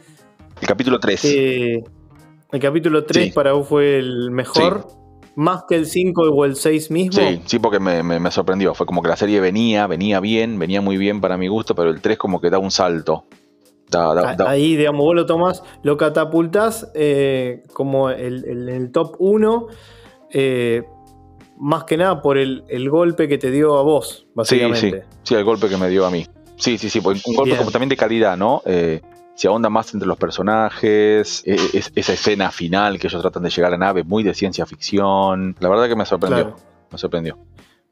El capítulo 3. Eh, el capítulo 3 Sí. para vos fue el mejor, más que el 5 o el 6 mismo. Sí, sí, porque me, me- me sorprendió. Fue como que la serie venía, venía bien, venía muy bien para mi gusto, pero el 3 como que da un salto. Da- da- A- da- Ahí, digamos, vos lo tomás, lo catapultás eh, como el, el- el top 1, más que nada por el, el golpe que te dio a vos, sí, básicamente. sí, sí, el golpe que me dio a mí. Sí, sí, sí, porque un golpe como también de calidad, ¿no? Eh, se ahonda más entre los personajes, eh, es- esa escena final que ellos tratan de llegar a la nave, muy de ciencia ficción. La verdad que me sorprendió, Claro. me sorprendió.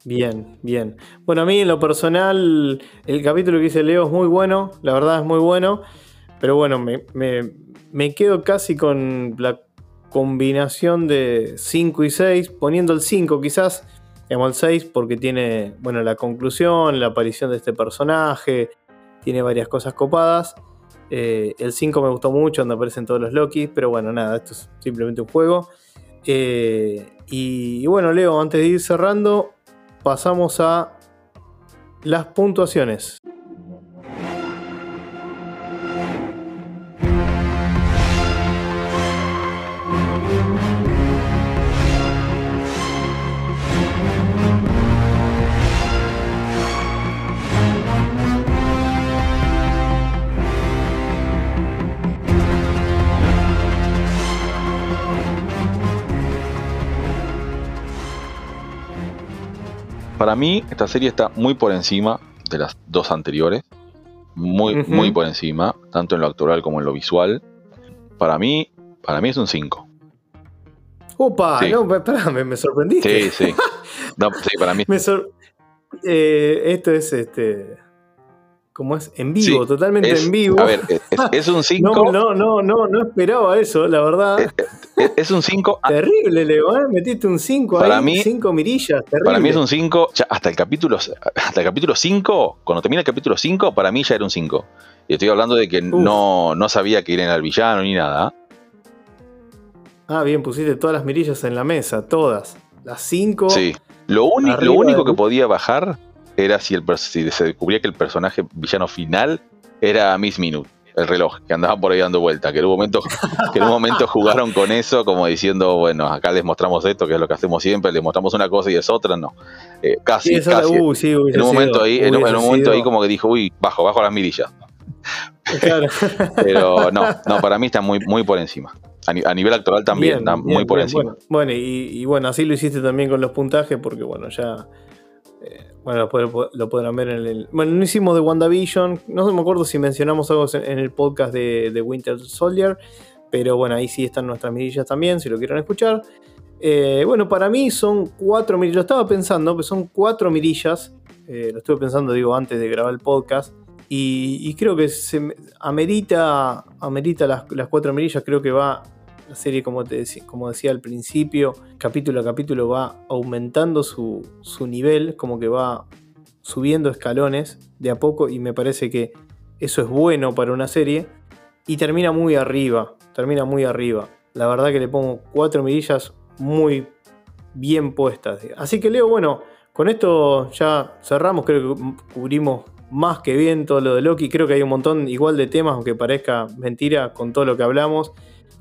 Bien, bien. Bueno, a mí en lo personal, el capítulo que hice Leo es muy bueno, la verdad es muy bueno, pero bueno, me, me- me quedo casi con la combinación de 5 y 6, poniendo el 5 quizás, digamos el 6 porque tiene, bueno, la conclusión, la aparición de este personaje, tiene varias cosas copadas. Eh, el 5 me gustó mucho, donde aparecen todos los Loki, pero bueno, nada, esto es simplemente un juego. Eh, y, y bueno, Leo, antes de ir cerrando, pasamos a las puntuaciones. Para mí, esta serie está muy por encima de las dos anteriores. Muy, muy por encima, tanto en lo actoral como en lo visual. Para mí, para mí es un 5. Opa, Sí. no, espera, me, me sorprendiste. Sí, sí. No, sí, para mí. Me Eh, esto es este. ¿Cómo es? En vivo, Sí, totalmente es- en vivo. A ver, es, es un 5. no, no, no, no, no esperaba eso, la verdad. Es, es un 5. terrible, Leo, ¿eh? Metiste un 5 Para ahí, mí- 5 mirillas, terrible. Para mí es un 5. Hasta el capítulo hasta el capítulo 5, cuando termina el capítulo 5, para mí ya era un 5. Y estoy hablando de que no, no sabía que era al villano ni nada. Ah, bien, pusiste todas las mirillas en la mesa, todas. Las 5. Sí. Lo, lo único que podía bajar era si, el, si se descubría que el personaje villano final era Miss Minute, el reloj, que andaba por ahí dando vuelta. Que en un momento, que en un momento jugaron con eso, como diciendo, bueno, acá les mostramos esto, que es lo que hacemos siempre, les mostramos una cosa y es otra, no. Eh, casi, Sí, casi. sí, en un momento ahí, en un, momento ahí como que dijo, uy, bajo, bajo las mirillas. Claro. Pero no, no, para mí está muy, muy por encima. A, ni- a nivel actoral también, Bien, está bien, muy por bien, encima. Bueno, bueno, y, y bueno, así lo hiciste también con los puntajes, porque bueno, ya. Bueno, lo, pod- lo podrán ver en el. Bueno, no hicimos de WandaVision. No me acuerdo si mencionamos algo en el podcast de, de Winter Soldier. Pero bueno, ahí sí están nuestras mirillas también, si lo quieren escuchar. Eh, bueno, para mí son cuatro mirillas. Lo estaba pensando, que son cuatro mirillas. Eh, lo estuve pensando, digo, antes de grabar el podcast. Y, y creo que se me- amerita, amerita las, las cuatro mirillas. Creo que va la serie, como, te como decía al principio, capítulo a capítulo va aumentando su, su nivel, como que va subiendo escalones de a poco y me parece que eso es bueno para una serie y termina muy arriba, termina muy arriba. La verdad que le pongo cuatro mirillas muy bien puestas. Así que Leo, bueno, con esto ya cerramos, creo que cubrimos más que bien todo lo de Loki, creo que hay un montón igual de temas, aunque parezca mentira con todo lo que hablamos,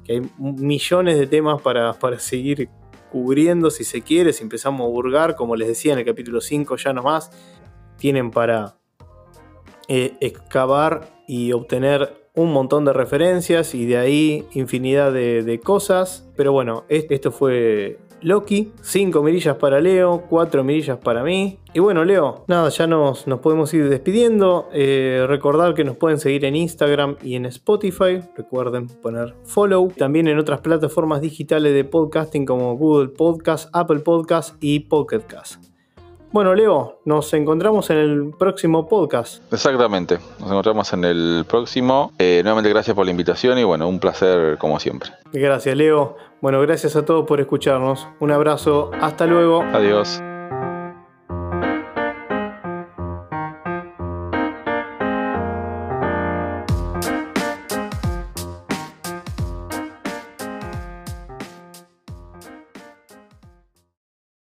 que hay millones de temas para, para seguir cubriendo si se quiere, si empezamos a burgar, como les decía en el capítulo 5 ya nomás, tienen para eh, excavar y obtener un montón de referencias y de ahí infinidad de, cosas. Pero bueno, es- esto fue Loki. 5 mirillas para Leo, 4 mirillas para mí. Y bueno, Leo, nada, ya nos, podemos ir despidiendo. Eh, recordar que nos pueden seguir en Instagram y en Spotify. Recuerden poner follow. También en otras plataformas digitales de podcasting como Google Podcast, Apple Podcast y Pocket Cast. Bueno, Leo, nos encontramos en el próximo podcast. Exactamente, nos encontramos en el próximo. Eh, nuevamente gracias por la invitación y bueno, un placer como siempre. Gracias, Leo. Bueno, gracias a todos por escucharnos. Un abrazo, hasta luego. Adiós.